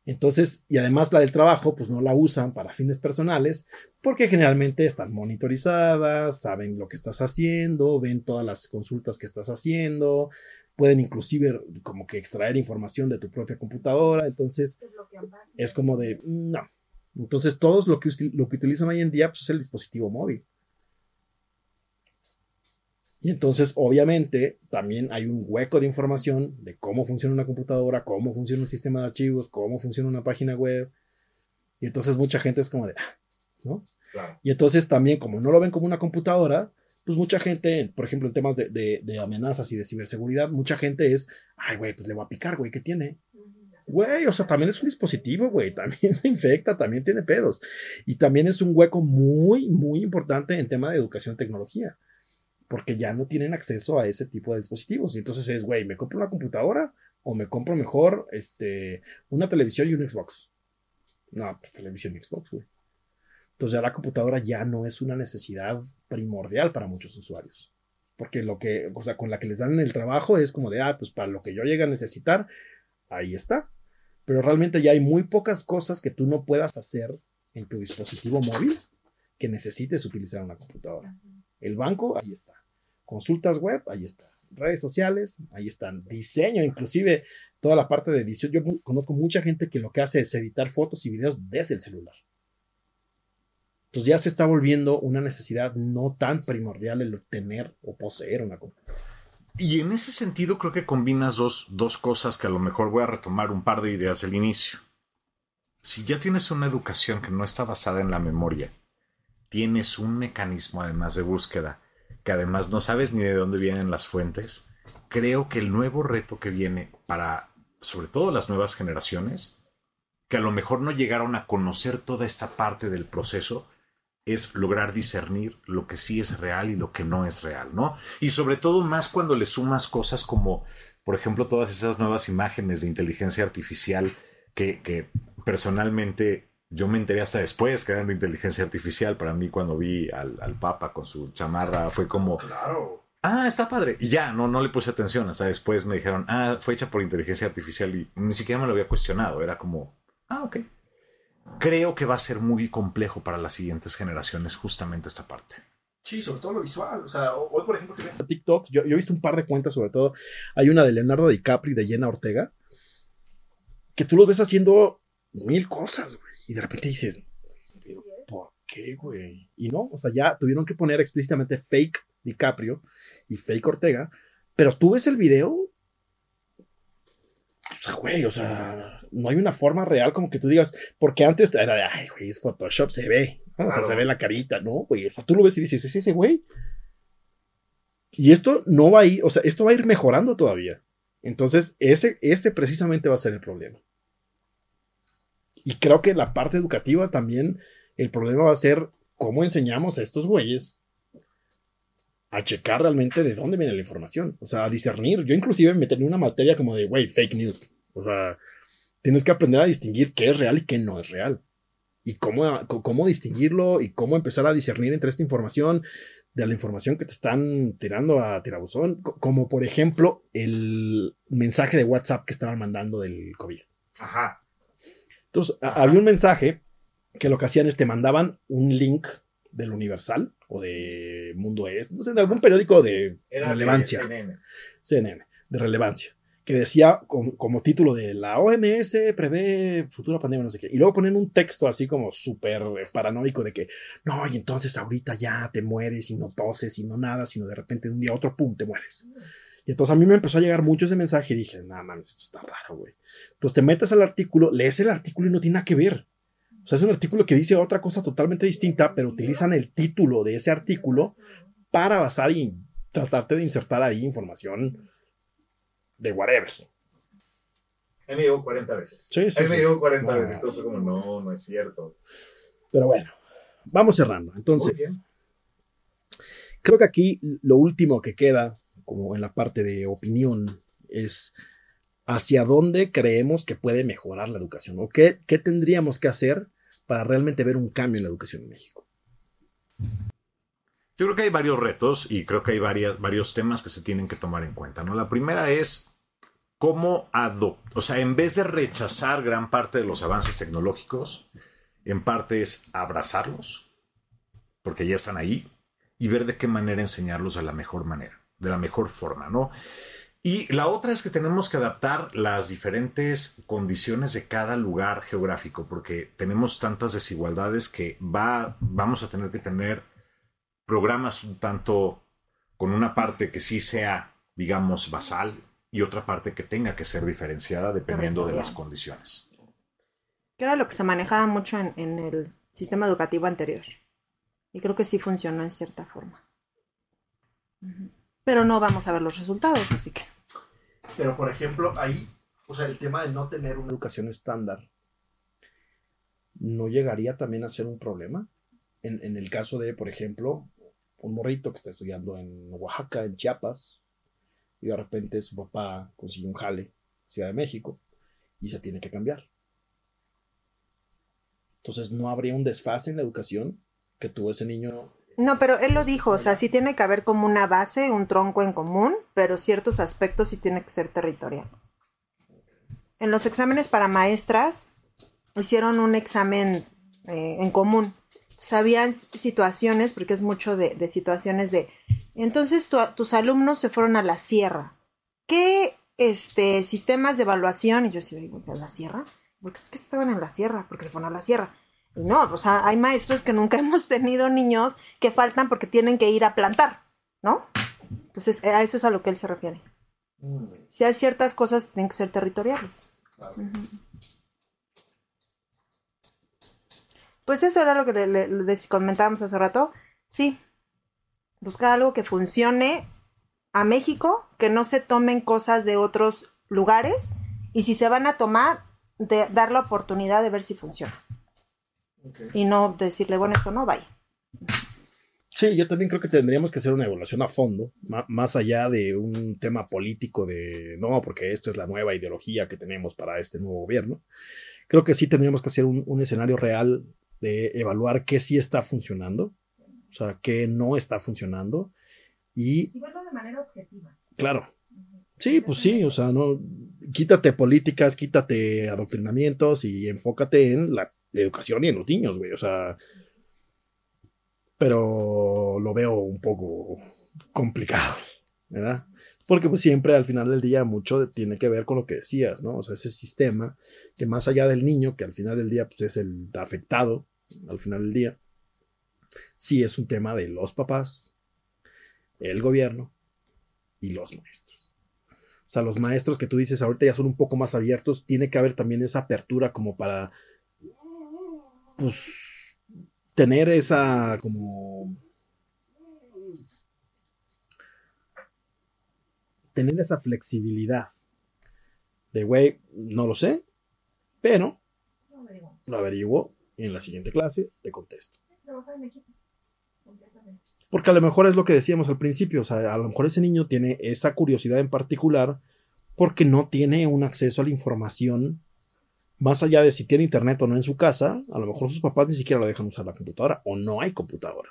Speaker 1: Entonces, y además la del trabajo, pues no la usan para fines personales, porque generalmente están monitorizadas, saben lo que estás haciendo, ven todas las consultas que estás haciendo, pueden inclusive como que extraer información de tu propia computadora, entonces es como de, no. Entonces, todos lo que, lo que utilizan hoy en día pues, es el dispositivo móvil. Y entonces, obviamente, también hay un hueco de información de cómo funciona una computadora, cómo funciona un sistema de archivos, cómo funciona una página web. Y entonces mucha gente es como de, ah", ¿no? Y entonces también, como no lo ven como una computadora, pues mucha gente, por ejemplo, en temas de, de, amenazas y de ciberseguridad, mucha gente es, ay, güey, pues le voy a picar, güey, ¿qué tiene? Güey, o sea, también es un dispositivo, güey, también se infecta, también tiene pedos. Y también es un hueco muy, muy importante en tema de educación y tecnología porque ya no tienen acceso a ese tipo de dispositivos. Y entonces es, güey, ¿me compro una computadora o me compro mejor este, una televisión y un Xbox? No, pues televisión y Xbox, güey. Entonces ya la computadora ya no es una necesidad primordial para muchos usuarios. Porque lo que, o sea, con la que les dan el trabajo es como de, ah, pues para lo que yo llegue a necesitar, ahí está. Pero realmente ya hay muy pocas cosas que tú no puedas hacer en tu dispositivo móvil que necesites utilizar una computadora. El banco, ahí está. Consultas web, ahí está. Redes sociales, ahí están. Diseño, inclusive toda la parte de edición. Yo conozco mucha gente que lo que hace es editar fotos y videos desde el celular. Entonces ya se está volviendo una necesidad no tan primordial el tener o poseer una computadora.
Speaker 3: Y en ese sentido creo que combinas dos, dos cosas que a lo mejor voy a retomar un par de ideas del inicio. Si ya tienes una educación que no está basada en la memoria, tienes un mecanismo además de búsqueda que además no sabes ni de dónde vienen las fuentes, creo que el nuevo reto que viene para, sobre todo las nuevas generaciones, que a lo mejor no llegaron a conocer toda esta parte del proceso, es lograr discernir lo que sí es real y lo que no es real, ¿no? Y sobre todo más cuando le sumas cosas como, por ejemplo, todas esas nuevas imágenes de inteligencia artificial que, que personalmente yo me enteré hasta después que eran de inteligencia artificial. Para mí, cuando vi al, Papa con su chamarra, fue como.
Speaker 1: Claro.
Speaker 3: Ah, está padre. Y ya, no, no le puse atención. Hasta después me dijeron, ah, fue hecha por inteligencia artificial y ni siquiera me lo había cuestionado. Era como, ah, ok. Creo que va a ser muy complejo para las siguientes generaciones justamente esta parte.
Speaker 1: Sí, sobre todo lo visual. O sea, hoy, por ejemplo, que ves a TikTok, yo, yo, he visto un par de cuentas, sobre todo. Hay una de Leonardo DiCaprio y de Jenna Ortega, que tú los ves haciendo mil cosas, güey. Y de repente dices, ¿pero por qué, güey? Y no, o sea, ya tuvieron que poner explícitamente fake DiCaprio y fake Ortega, pero tú ves el video, o sea, güey, o sea, no hay una forma real como que tú digas, porque antes era de, ay, güey, es Photoshop, se ve, o sea, se ve la carita, ¿no? Güey, o sea, tú lo ves y dices, es ese güey. Y esto no va a ir, o sea, esto va a ir mejorando todavía. Entonces, ese, ese precisamente va a ser el problema. Y creo que la parte educativa también, el problema va a ser cómo enseñamos a estos güeyes a checar realmente de dónde viene la información. O sea, a discernir. Yo inclusive me tenía una materia como de, güey, fake news. O sea, tienes que aprender a distinguir qué es real y qué no es real. Y cómo, cómo distinguirlo y cómo empezar a discernir entre esta información de la información que te están tirando a tirabuzón. Como por ejemplo el mensaje de WhatsApp que estaban mandando del COVID.
Speaker 3: Ajá.
Speaker 1: Entonces, había un mensaje que lo que hacían es te mandaban un link del Universal o de Mundo Es, entonces de algún periódico de relevancia. CNN. CNN, de relevancia. que decía como, título de la OMS prevé futura pandemia, no sé qué. Y luego ponen un texto así como súper paranoico de que, no, y entonces ahorita ya te mueres y no toses y no nada, sino de repente de un día a otro, pum, te mueres. Y entonces a mí me empezó a llegar mucho ese mensaje y dije, nada, man, esto está raro, güey. Entonces te metes al artículo, lees el artículo y no tiene nada que ver. O sea, es un artículo que dice otra cosa totalmente distinta, pero utilizan el título de ese artículo para basar y tratarte de insertar ahí información de whatever.
Speaker 3: A mí me llegó 40 veces. Sí, sí. A mí me llegó 40 veces. Entonces, como, no, no es cierto.
Speaker 1: Pero bueno, vamos cerrando. Entonces, creo que aquí lo último que queda, como en la parte de opinión, es hacia dónde creemos que puede mejorar la educación o qué, qué tendríamos que hacer para realmente ver un cambio en la educación en México.
Speaker 3: Yo creo que hay varios retos y creo que hay varias, varios temas que se tienen que tomar en cuenta. ¿no? La primera es cómo adoptar, o sea, en vez de rechazar gran parte de los avances tecnológicos, en parte es abrazarlos, porque ya están ahí, y ver de qué manera enseñarlos de la mejor manera, de la mejor forma, ¿no? Y la otra es que tenemos que adaptar las diferentes condiciones de cada lugar geográfico, porque tenemos tantas desigualdades que va, vamos a tener que tener programas un tanto con una parte que sí sea, digamos, basal y otra parte que tenga que ser diferenciada dependiendo de las condiciones.
Speaker 2: Que era lo que se manejaba mucho en, el sistema educativo anterior. Y creo que sí funcionó en cierta forma. Pero no vamos a ver los resultados, así que.
Speaker 1: Pero, por ejemplo, ahí, o sea, el tema de no tener una educación estándar, ¿no llegaría también a ser un problema? En, en el caso de, por ejemplo, un morrito que está estudiando en Oaxaca, en Chiapas, y de repente su papá consigue un jale, Ciudad de México, y se tiene que cambiar. Entonces, ¿no habría un desfase en la educación que tuvo ese niño?
Speaker 2: No, pero él lo dijo, o sea, sí tiene que haber como una base, un tronco en común, pero ciertos aspectos sí tiene que ser territorial. En los exámenes para maestras hicieron un examen eh, en común sabían situaciones, porque es mucho de, situaciones de, entonces tus alumnos se fueron a la sierra. ¿Qué este, sistemas de evaluación? Y yo sí digo, ¿a la sierra? Porque es que estaban en la sierra, porque se fueron a la sierra. Y no, o sea, hay maestros que nunca hemos tenido niños que faltan porque tienen que ir a plantar, ¿no? Entonces, a eso es a lo que él se refiere. Mm. Si hay ciertas cosas, tienen que ser territoriales. Pues eso era lo que le, comentábamos hace rato. Sí, buscar algo que funcione a México, que no se tomen cosas de otros lugares y si se van a tomar, de, dar la oportunidad de ver si funciona. Y no decirle, bueno, esto no, vaya.
Speaker 1: Sí, yo también creo que tendríamos que hacer una evaluación a fondo, más allá de un tema político de, no, porque esta es la nueva ideología que tenemos para este nuevo gobierno. Creo que sí tendríamos que hacer un, un escenario real de evaluar qué sí está funcionando, o sea, qué no está funcionando. Y,
Speaker 2: y verlo de manera objetiva.
Speaker 1: Claro. Sí, pues sí, o sea, no, quítate políticas, quítate adoctrinamientos y enfócate en la educación y en los niños, güey, o sea, pero lo veo un poco complicado, ¿verdad? Porque pues siempre al final del día mucho tiene que ver con lo que decías, ¿no? O sea, ese sistema que más allá del niño, que al final del día pues es el afectado, al final del día, sí es un tema de los papás, el gobierno y los maestros. O sea, los maestros que tú dices ahorita ya son un poco más abiertos, tiene que haber también esa apertura como para, pues, tener esa como... Tener esa flexibilidad de, güey, no lo sé, pero lo averiguo y en la siguiente clase te contesto. Porque a lo mejor es lo que decíamos al principio, o sea, a lo mejor ese niño tiene esa curiosidad en particular porque no tiene un acceso a la información más allá de si tiene internet o no en su casa, a lo mejor sus papás ni siquiera lo dejan usar la computadora o no hay computadora.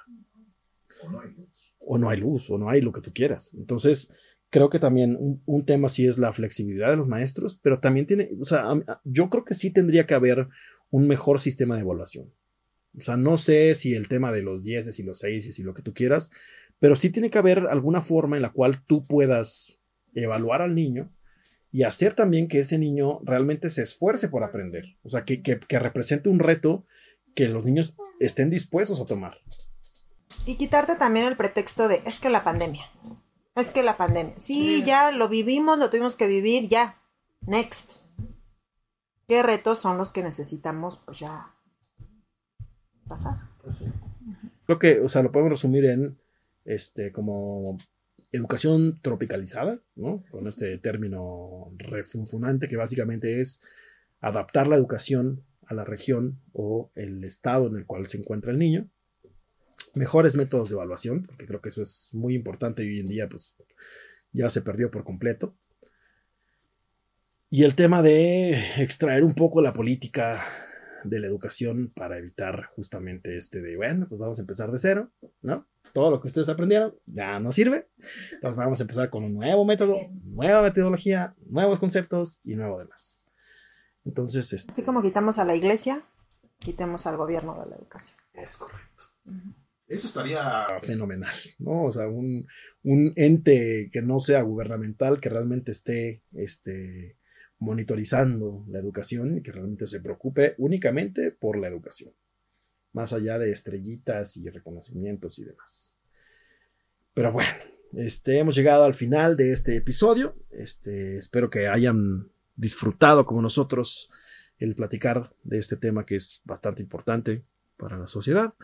Speaker 1: O no hay luz. O no hay luz, o no hay lo que tú quieras. Entonces, creo que también un, un tema sí es la flexibilidad de los maestros, pero también tiene, o sea, yo creo que sí tendría que haber un mejor sistema de evaluación. O sea, no sé si el tema de los 10 y los 6 y lo que tú quieras, pero sí tiene que haber alguna forma en la cual tú puedas evaluar al niño y hacer también que ese niño realmente se esfuerce por aprender, o sea, que, que represente un reto que los niños estén dispuestos a tomar.
Speaker 2: Y quitarte también el pretexto de, es que la pandemia, es que la pandemia. Sí, ya lo vivimos, lo tuvimos que vivir, ya. Next. ¿Qué retos son los que necesitamos, pues ya pasar? Pues
Speaker 1: Creo que, o sea, lo podemos resumir en, este, como educación tropicalizada, ¿no? Con este término refunfunante que básicamente es adaptar la educación a la región o el estado en el cual se encuentra el niño mejores métodos de evaluación, porque creo que eso es muy importante y hoy en día pues ya se perdió por completo. Y el tema de extraer un poco la política de la educación para evitar justamente este de, bueno, pues vamos a empezar de cero, ¿no? Todo lo que ustedes aprendieron ya no sirve. Entonces vamos a empezar con un nuevo método, nueva metodología, nuevos conceptos y nuevo demás. Entonces, este...
Speaker 2: así como quitamos a la iglesia, quitemos al gobierno de la educación.
Speaker 1: Es correcto. Eso estaría fenomenal, ¿no? O sea, un, ente que no sea gubernamental, que realmente esté este, monitorizando la educación y que realmente se preocupe únicamente por la educación, más allá de estrellitas y reconocimientos y demás. Pero bueno, este, hemos llegado al final de este episodio. Este, espero que hayan disfrutado como nosotros el platicar de este tema que es bastante importante para la sociedad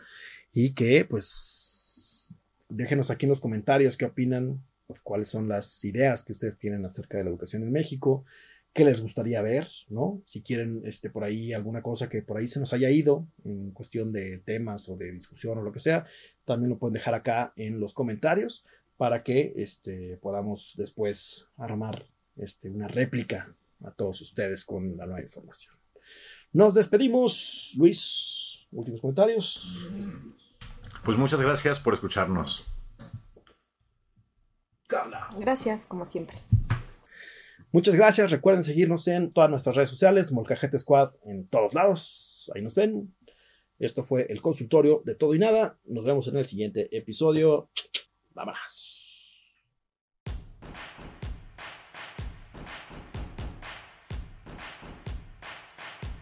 Speaker 1: y que pues déjenos aquí en los comentarios qué opinan, cuáles son las ideas que ustedes tienen acerca de la educación en México, qué les gustaría ver, ¿no? Si quieren este, por ahí alguna cosa que por ahí se nos haya ido en cuestión de temas o de discusión o lo que sea, también lo pueden dejar acá en los comentarios para que este, podamos después armar este, una réplica a todos ustedes con la nueva información. Nos despedimos, Luis. Últimos comentarios.
Speaker 3: Pues muchas gracias por escucharnos.
Speaker 2: Gracias, como siempre.
Speaker 1: Muchas gracias. Recuerden seguirnos en todas nuestras redes sociales, Molcajete Squad en todos lados. Ahí nos ven. Esto fue el consultorio de todo y nada. Nos vemos en el siguiente episodio. Vámonos.